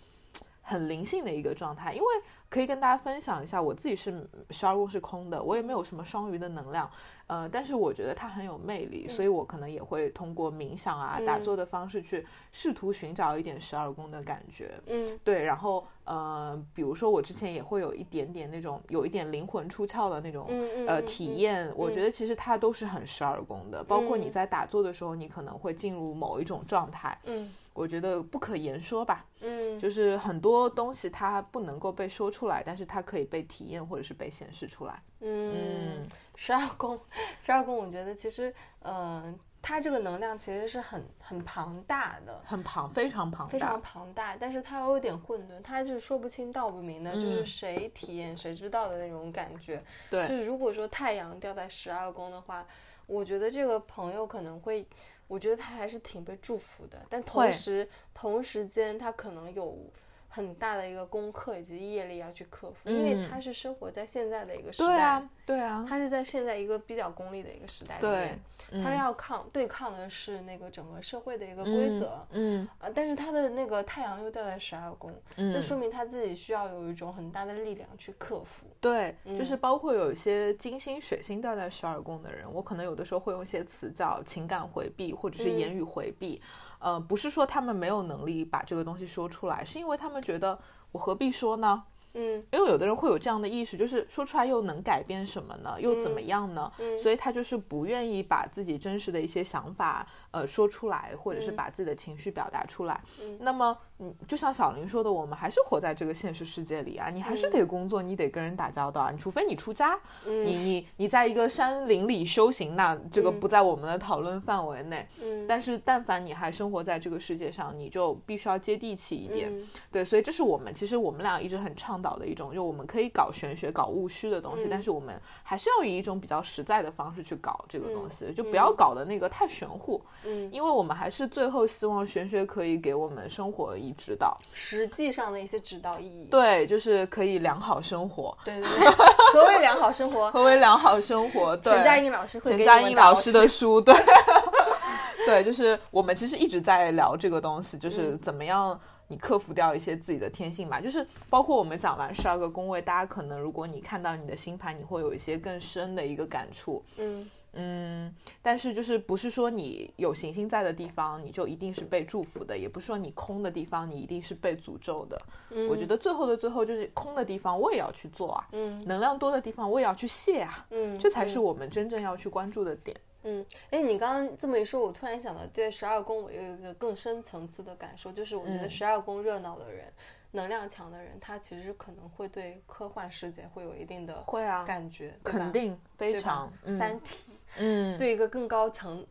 很灵性的一个状态，因为。可以跟大家分享一下，我自己是十二宫是空的，我也没有什么双鱼的能量，呃，但是我觉得它很有魅力，所以我可能也会通过冥想啊、打坐的方式去试图寻找一点十二宫的感觉。嗯，对，然后呃，比如说我之前也会有一点点那种有一点灵魂出窍的那种呃体验，我觉得其实它都是很十二宫的，包括你在打坐的时候，你可能会进入某一种状态。嗯。我觉得不可言说吧，嗯，就是很多东西它不能够被说出来，但是它可以被体验或者是被显示出来。嗯，十二宫，十二宫，我觉得其实，嗯，它这个能量其实是很很庞大的，很庞，非常庞，非常庞大，但是它又有点混沌，它就是说不清道不明的，就是谁体验谁知道的那种感觉。对，就是如果说太阳掉在十二宫的话，我觉得这个朋友可能会。我觉得他还是挺被祝福的，但同时同时间他可能有很大的一个功课以及业力要去克服，因为他是生活在现在的一个时代。对啊，对啊，他是在现在一个比较功利的一个时代里面，他要抗对抗的是那个整个社会的一个规则。嗯啊，但是他的那个太阳又掉在十二宫，那说明他自己需要有一种很大的力量去克服。对，就是包括有一些金星、水星掉在十二宫的人，我可能有的时候会用一些词叫情感回避，或者是言语回避。呃，不是说他们没有能力把这个东西说出来，是因为他们觉得我何必说呢？嗯，因为有的人会有这样的意识，就是说出来又能改变什么呢？又怎么样呢？嗯，所以他就是不愿意把自己真实的一些想法，呃，说出来，或者是把自己的情绪表达出来。嗯，那么，嗯，就像小林说的，我们还是活在这个现实世界里啊，你还是得工作，你得跟人打交道啊，你除非你出家，你你你在一个山林里修行，那这个不在我们的讨论范围内。嗯，但是但凡你还生活在这个世界上，你就必须要接地气一点。对，所以这是我们其实我们俩一直很倡。导的一种，就我们可以搞玄学、搞务虚的东西，但是我们还是要以一种比较实在的方式去搞这个东西，就不要搞的那个太玄乎。嗯，因为我们还是最后希望玄学可以给我们生活以指导，实际上的一些指导意义。对，就是可以良好生活。对对对，[LAUGHS] 何为良好生活？[LAUGHS] 何为良好生活？陈佳音老师会陈佳音老师的书，对，[LAUGHS] 对，就是我们其实一直在聊这个东西，就是怎么样。你克服掉一些自己的天性吧，就是包括我们讲完十二个宫位，大家可能如果你看到你的星盘，你会有一些更深的一个感触。嗯嗯，但是就是不是说你有行星在的地方，你就一定是被祝福的，也不是说你空的地方，你一定是被诅咒的。我觉得最后的最后，就是空的地方我也要去做啊，嗯，能量多的地方我也要去卸啊，嗯，这才是我们真正要去关注的点。嗯，哎，你刚刚这么一说，我突然想到，对十二宫我有一个更深层次的感受，就是我觉得十二宫热闹的人，能量强的人，他其实可能会对科幻世界会有一定的会啊感觉，肯定非常三体，嗯，对一个更高层。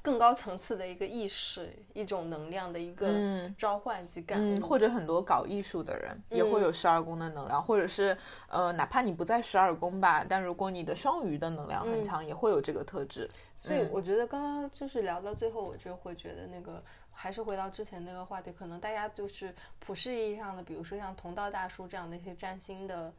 更高层次的一个意识，一种能量的一个召唤及感嗯，或者很多搞艺术的人也会有十二宫的能量，或者是呃，哪怕你不在十二宫吧，但如果你的双鱼的能量很强，也会有这个特质。所以我觉得刚刚就是聊到最后，我就会觉得那个还是回到之前那个话题，可能大家就是普世意义上的，比如说像同道大叔这样的一些占星的。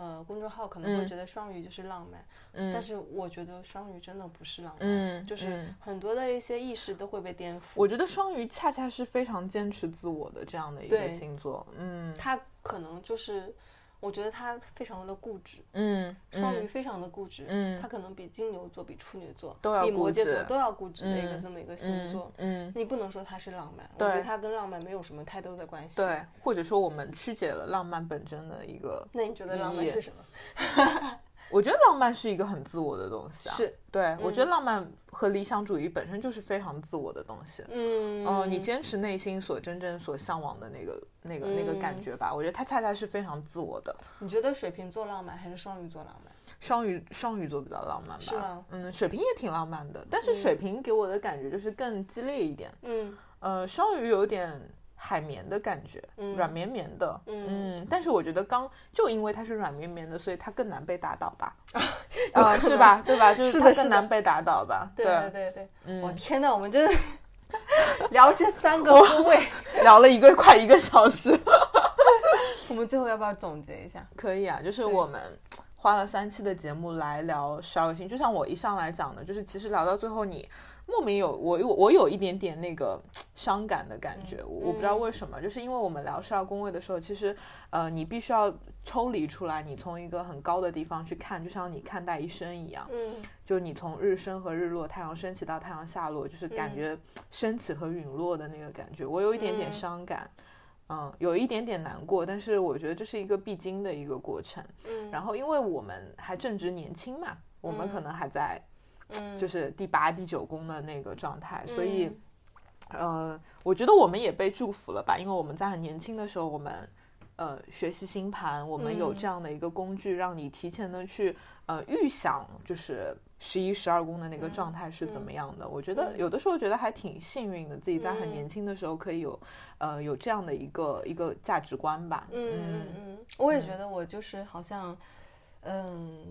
呃，公众号可能会觉得双鱼就是浪漫，嗯，但是我觉得双鱼真的不是浪漫，嗯，就是很多的一些意识都会被颠覆。我觉得双鱼恰恰是非常坚持自我的这样的一个星座，嗯，他可能就是。我觉得他非常的固执，嗯，双鱼非常的固执，嗯，他可能比金牛座、比处女座、比摩羯座都要固执的一个这么一个星座，嗯，你不能说他是浪漫，我觉得他跟浪漫没有什么太多的关系，对，或者说我们曲解了浪漫本真的一个，那你觉得浪漫是什么？[LAUGHS] 我觉得浪漫是一个很自我的东西啊，是。对，我觉得浪漫和理想主义本身就是非常自我的东西，嗯，哦，你坚持内心所真正所向往的那个那个那个感觉吧，我觉得它恰恰是非常自我的。你觉得水瓶座浪漫还是双鱼座浪漫？双鱼双鱼座比较浪漫吧，是吗？嗯，水瓶也挺浪漫的，但是水瓶给我的感觉就是更激烈一点，嗯，呃，双鱼有点。海绵的感觉，软绵绵的，嗯，但是我觉得刚就因为它是软绵绵的，所以它更难被打倒吧？[LAUGHS] 啊，是吧？对吧？就是它更难被打倒吧？对对对对，嗯，我天呐，我们真的 [LAUGHS] 聊这三个宫位，[LAUGHS] 聊了一个快一个小时，我们最后要不要总结一下？可以啊，就是我们花了三期的节目来聊十二个星，就像我一上来讲的，就是其实聊到最后你。莫名有我有我有一点点那个伤感的感觉，我不知道为什么，就是因为我们聊十二宫位的时候，其实呃你必须要抽离出来，你从一个很高的地方去看，就像你看待一生一样，嗯，就是你从日升和日落，太阳升起到太阳下落，就是感觉升起和陨落的那个感觉，我有一点点伤感，嗯，有一点点难过，但是我觉得这是一个必经的一个过程，嗯，然后因为我们还正值年轻嘛，我们可能还在。就是第八、第九宫的那个状态，所以，呃，我觉得我们也被祝福了吧？因为我们在很年轻的时候，我们呃学习星盘，我们有这样的一个工具，让你提前的去呃预想，就是十一、十二宫的那个状态是怎么样的。我觉得有的时候觉得还挺幸运的，自己在很年轻的时候可以有呃有这样的一个一个价值观吧。嗯嗯嗯，我也觉得我就是好像。嗯，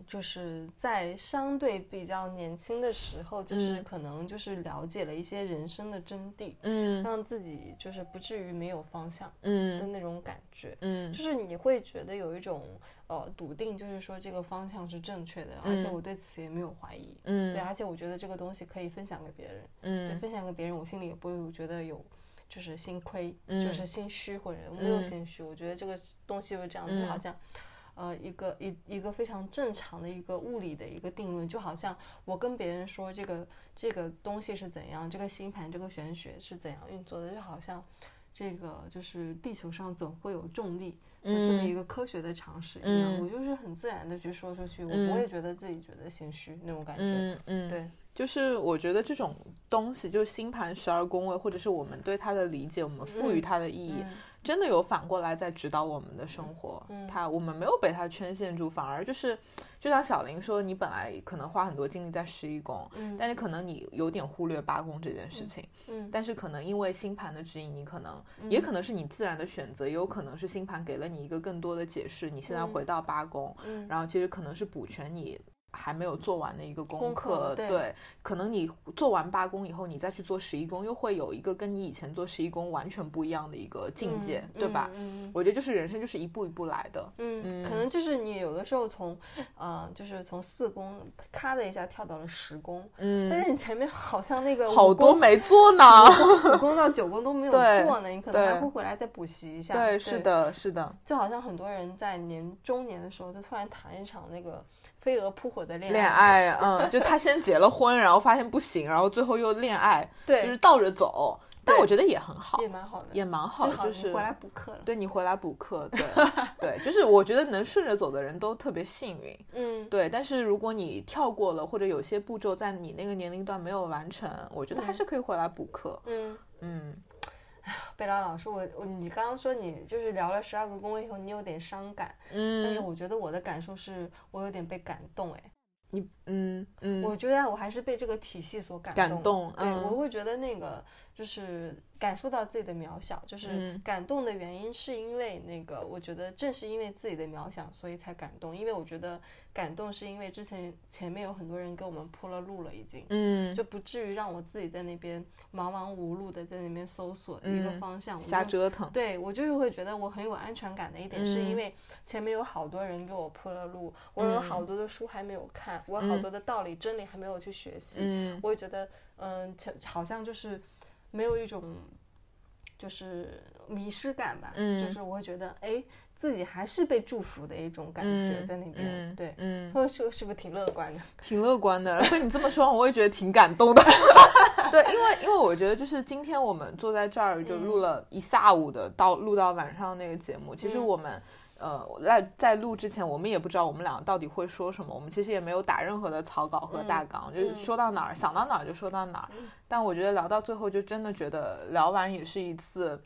就是在相对比较年轻的时候，就是可能就是了解了一些人生的真谛，嗯，让自己就是不至于没有方向，嗯。的那种感觉，嗯，就是你会觉得有一种呃笃定，就是说这个方向是正确的，而且我对此也没有怀疑，嗯，对，而且我觉得这个东西可以分享给别人，嗯，分享给别人，我心里也不会觉得有就是心亏，就是心虚或者没有心虚，我觉得这个东西就是这样子，好像。呃，一个一一个非常正常的一个物理的一个定论，就好像我跟别人说这个这个东西是怎样，这个星盘这个玄学是怎样运作的，就好像这个就是地球上总会有重力这么一个科学的常识一样，我就是很自然的去说出去，我不会觉得自己觉得心虚那种感觉。嗯嗯，对。就是我觉得这种东西，就是星盘十二宫位，或者是我们对它的理解，我们赋予它的意义。真的有反过来在指导我们的生活，他我们没有被他圈限住，反而就是，就像小林说，你本来可能花很多精力在十一宫，但是可能你有点忽略八宫这件事情，嗯，但是可能因为星盘的指引，你可能也可能是你自然的选择，也有可能是星盘给了你一个更多的解释，你现在回到八宫，然后其实可能是补全你。还没有做完的一个功课，对，可能你做完八宫以后，你再去做十一宫，又会有一个跟你以前做十一宫完全不一样的一个境界，对吧？嗯，我觉得就是人生就是一步一步来的，嗯，可能就是你有的时候从，呃，就是从四宫咔的一下跳到了十宫，嗯，但是你前面好像那个好多没做呢，五宫到九宫都没有做呢，你可能还会回来再补习一下，对，是的，是的，就好像很多人在年中年的时候，就突然谈一场那个。飞蛾扑火的恋爱恋爱，嗯，就他先结了婚，然后发现不行，然后最后又恋爱，对，就是倒着走。但我觉得也很好，也蛮好的，也蛮好，就是回来补课了。对你回来补课，对 [LAUGHS] 对，就是我觉得能顺着走的人都特别幸运，嗯，对。但是如果你跳过了，或者有些步骤在你那个年龄段没有完成，我觉得还是可以回来补课，嗯嗯。[LAUGHS] 贝拉老师，我我你刚刚说你就是聊了十二个宫位以后，你有点伤感，嗯，但是我觉得我的感受是我有点被感动，哎，你嗯嗯，我觉得我还是被这个体系所感动，感动，对我会觉得那个就是。感受到自己的渺小，就是感动的原因，是因为那个，我觉得正是因为自己的渺小，所以才感动。因为我觉得感动是因为之前前面有很多人给我们铺了路了，已经，嗯，就不至于让我自己在那边茫茫无路的在那边搜索一个方向，瞎折腾。对我就是会觉得我很有安全感的一点，是因为前面有好多人给我铺了路，我有好多的书还没有看，我有好多的道理真理还没有去学习，嗯，我也觉得，嗯，好像就是。没有一种就是迷失感吧，嗯，就是我会觉得，哎，自己还是被祝福的一种感觉在那边，对，嗯，或者说是不是挺乐观的？[LAUGHS] 挺乐观的，被你这么说，我也觉得挺感动的。[LAUGHS] 对，因为因为我觉得就是今天我们坐在这儿就录了一下午的，到录到晚上那个节目，其实我们。呃，在在录之前，我们也不知道我们两个到底会说什么。我们其实也没有打任何的草稿和大纲，就是说到哪儿想到哪儿就说到哪儿。但我觉得聊到最后，就真的觉得聊完也是一次，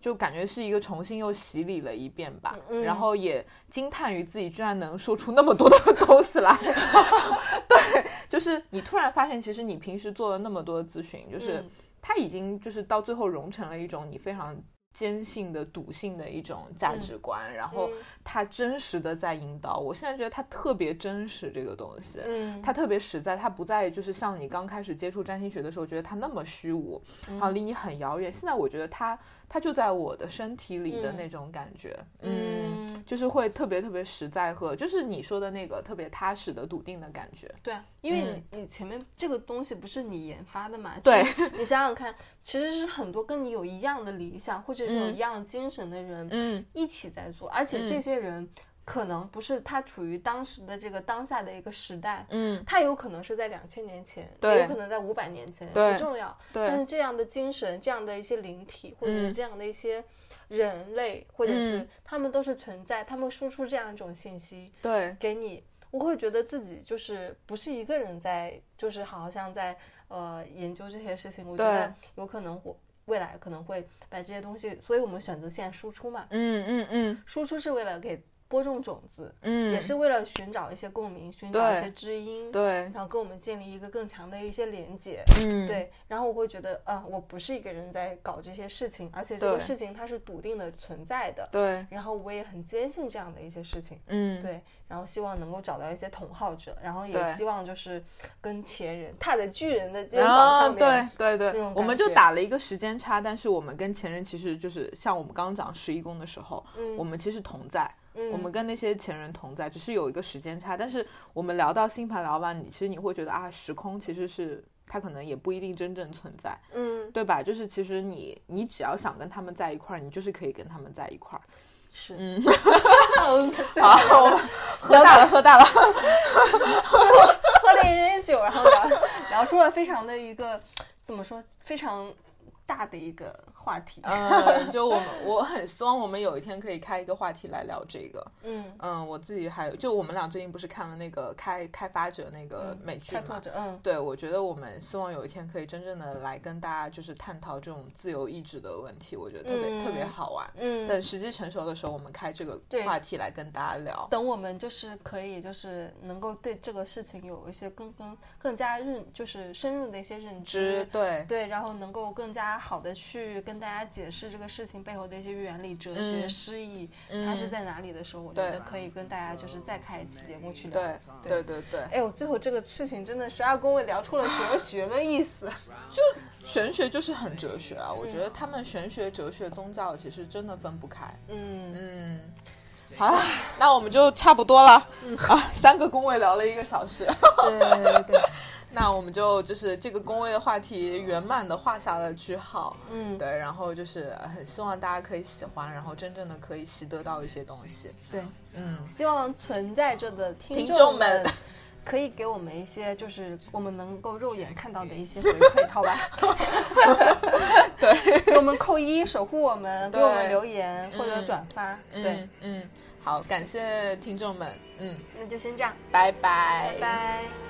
就感觉是一个重新又洗礼了一遍吧。然后也惊叹于自己居然能说出那么多的东西来。[LAUGHS] 对，就是你突然发现，其实你平时做了那么多的咨询，就是它已经就是到最后融成了一种你非常。坚信的笃信的一种价值观，然后他真实的在引导。我现在觉得他特别真实，这个东西，嗯，他特别实在，他不再就是像你刚开始接触占星学的时候，觉得他那么虚无，然后离你很遥远。现在我觉得他。它就在我的身体里的那种感觉，嗯，就是会特别特别实在和就是你说的那个特别踏实的笃定的感觉。对啊，因为你你前面这个东西不是你研发的嘛？对，你想想看，其实是很多跟你有一样的理想或者有一样精神的人，嗯，一起在做，而且这些人。可能不是他处于当时的这个当下的一个时代，嗯，他有可能是在两千年前，对，有可能在五百年前，不重要，对。但是这样的精神，这样的一些灵体，或者是这样的一些人类，或者是他们都是存在，他们输出这样一种信息，对，给你，我会觉得自己就是不是一个人在，就是好像在呃研究这些事情，我觉得有可能我未来可能会把这些东西，所以我们选择现在输出嘛，嗯嗯嗯，输出是为了给。播种种子，嗯，也是为了寻找一些共鸣，寻找一些知音，对，然后跟我们建立一个更强的一些连接，嗯，对，然后我会觉得，啊，我不是一个人在搞这些事情，而且这个事情它是笃定的存在的，对，然后我也很坚信这样的一些事情，嗯，对，然后希望能够找到一些同好者，然后也希望就是跟前人踏在巨人的肩膀上面，对对对，我们就打了一个时间差，但是我们跟前人其实就是像我们刚刚讲十一宫的时候，嗯，我们其实同在。我们跟那些前人同在，只是有一个时间差。但是我们聊到星盘聊完，你其实你会觉得啊，时空其实是它可能也不一定真正存在，嗯，对吧？就是其实你你只要想跟他们在一块儿，你就是可以跟他们在一块儿。是，嗯，[LAUGHS] 好，喝大了，喝大了，[LAUGHS] 喝了一点酒，然后聊聊出了非常的一个怎么说非常。大的一个话题。嗯，[LAUGHS] 就我们我很希望我们有一天可以开一个话题来聊这个。嗯嗯，我自己还有，就我们俩最近不是看了那个开开发者那个美剧嘛？嗯，对，我觉得我们希望有一天可以真正的来跟大家就是探讨这种自由意志的问题，我觉得特别特别好玩。嗯，等时机成熟的时候，我们开这个话题来跟大家聊。等我们就是可以就是能够对这个事情有一些更更更加认就是深入的一些认知，对对，然后能够更加好的去跟大家解释这个事情背后的一些原理、哲学、诗意，它是在哪里的时候，我觉得可以跟大家就是再开一期节目去聊。对对对对。哎呦，最后这个事情真的十二宫位聊出了哲学的意思，[LAUGHS] 就玄学就是很哲学啊！我觉得他们玄学、哲学、宗教其实真的分不开。嗯嗯。好，那我们就差不多了。嗯啊，三个工位聊了一个小时。对对对。[LAUGHS] 那我们就就是这个工位的话题圆满的画下了句号。嗯，对。然后就是很希望大家可以喜欢，然后真正的可以习得到一些东西。对，嗯，希望存在着的听众们 [LAUGHS] 可以给我们一些就是我们能够肉眼看到的一些回 [LAUGHS] 馈，好吧？[LAUGHS] 对，给我们扣一，守护我们，给我们留言或者转发。对，嗯。好，感谢听众们，嗯，那就先这样，拜拜，拜拜。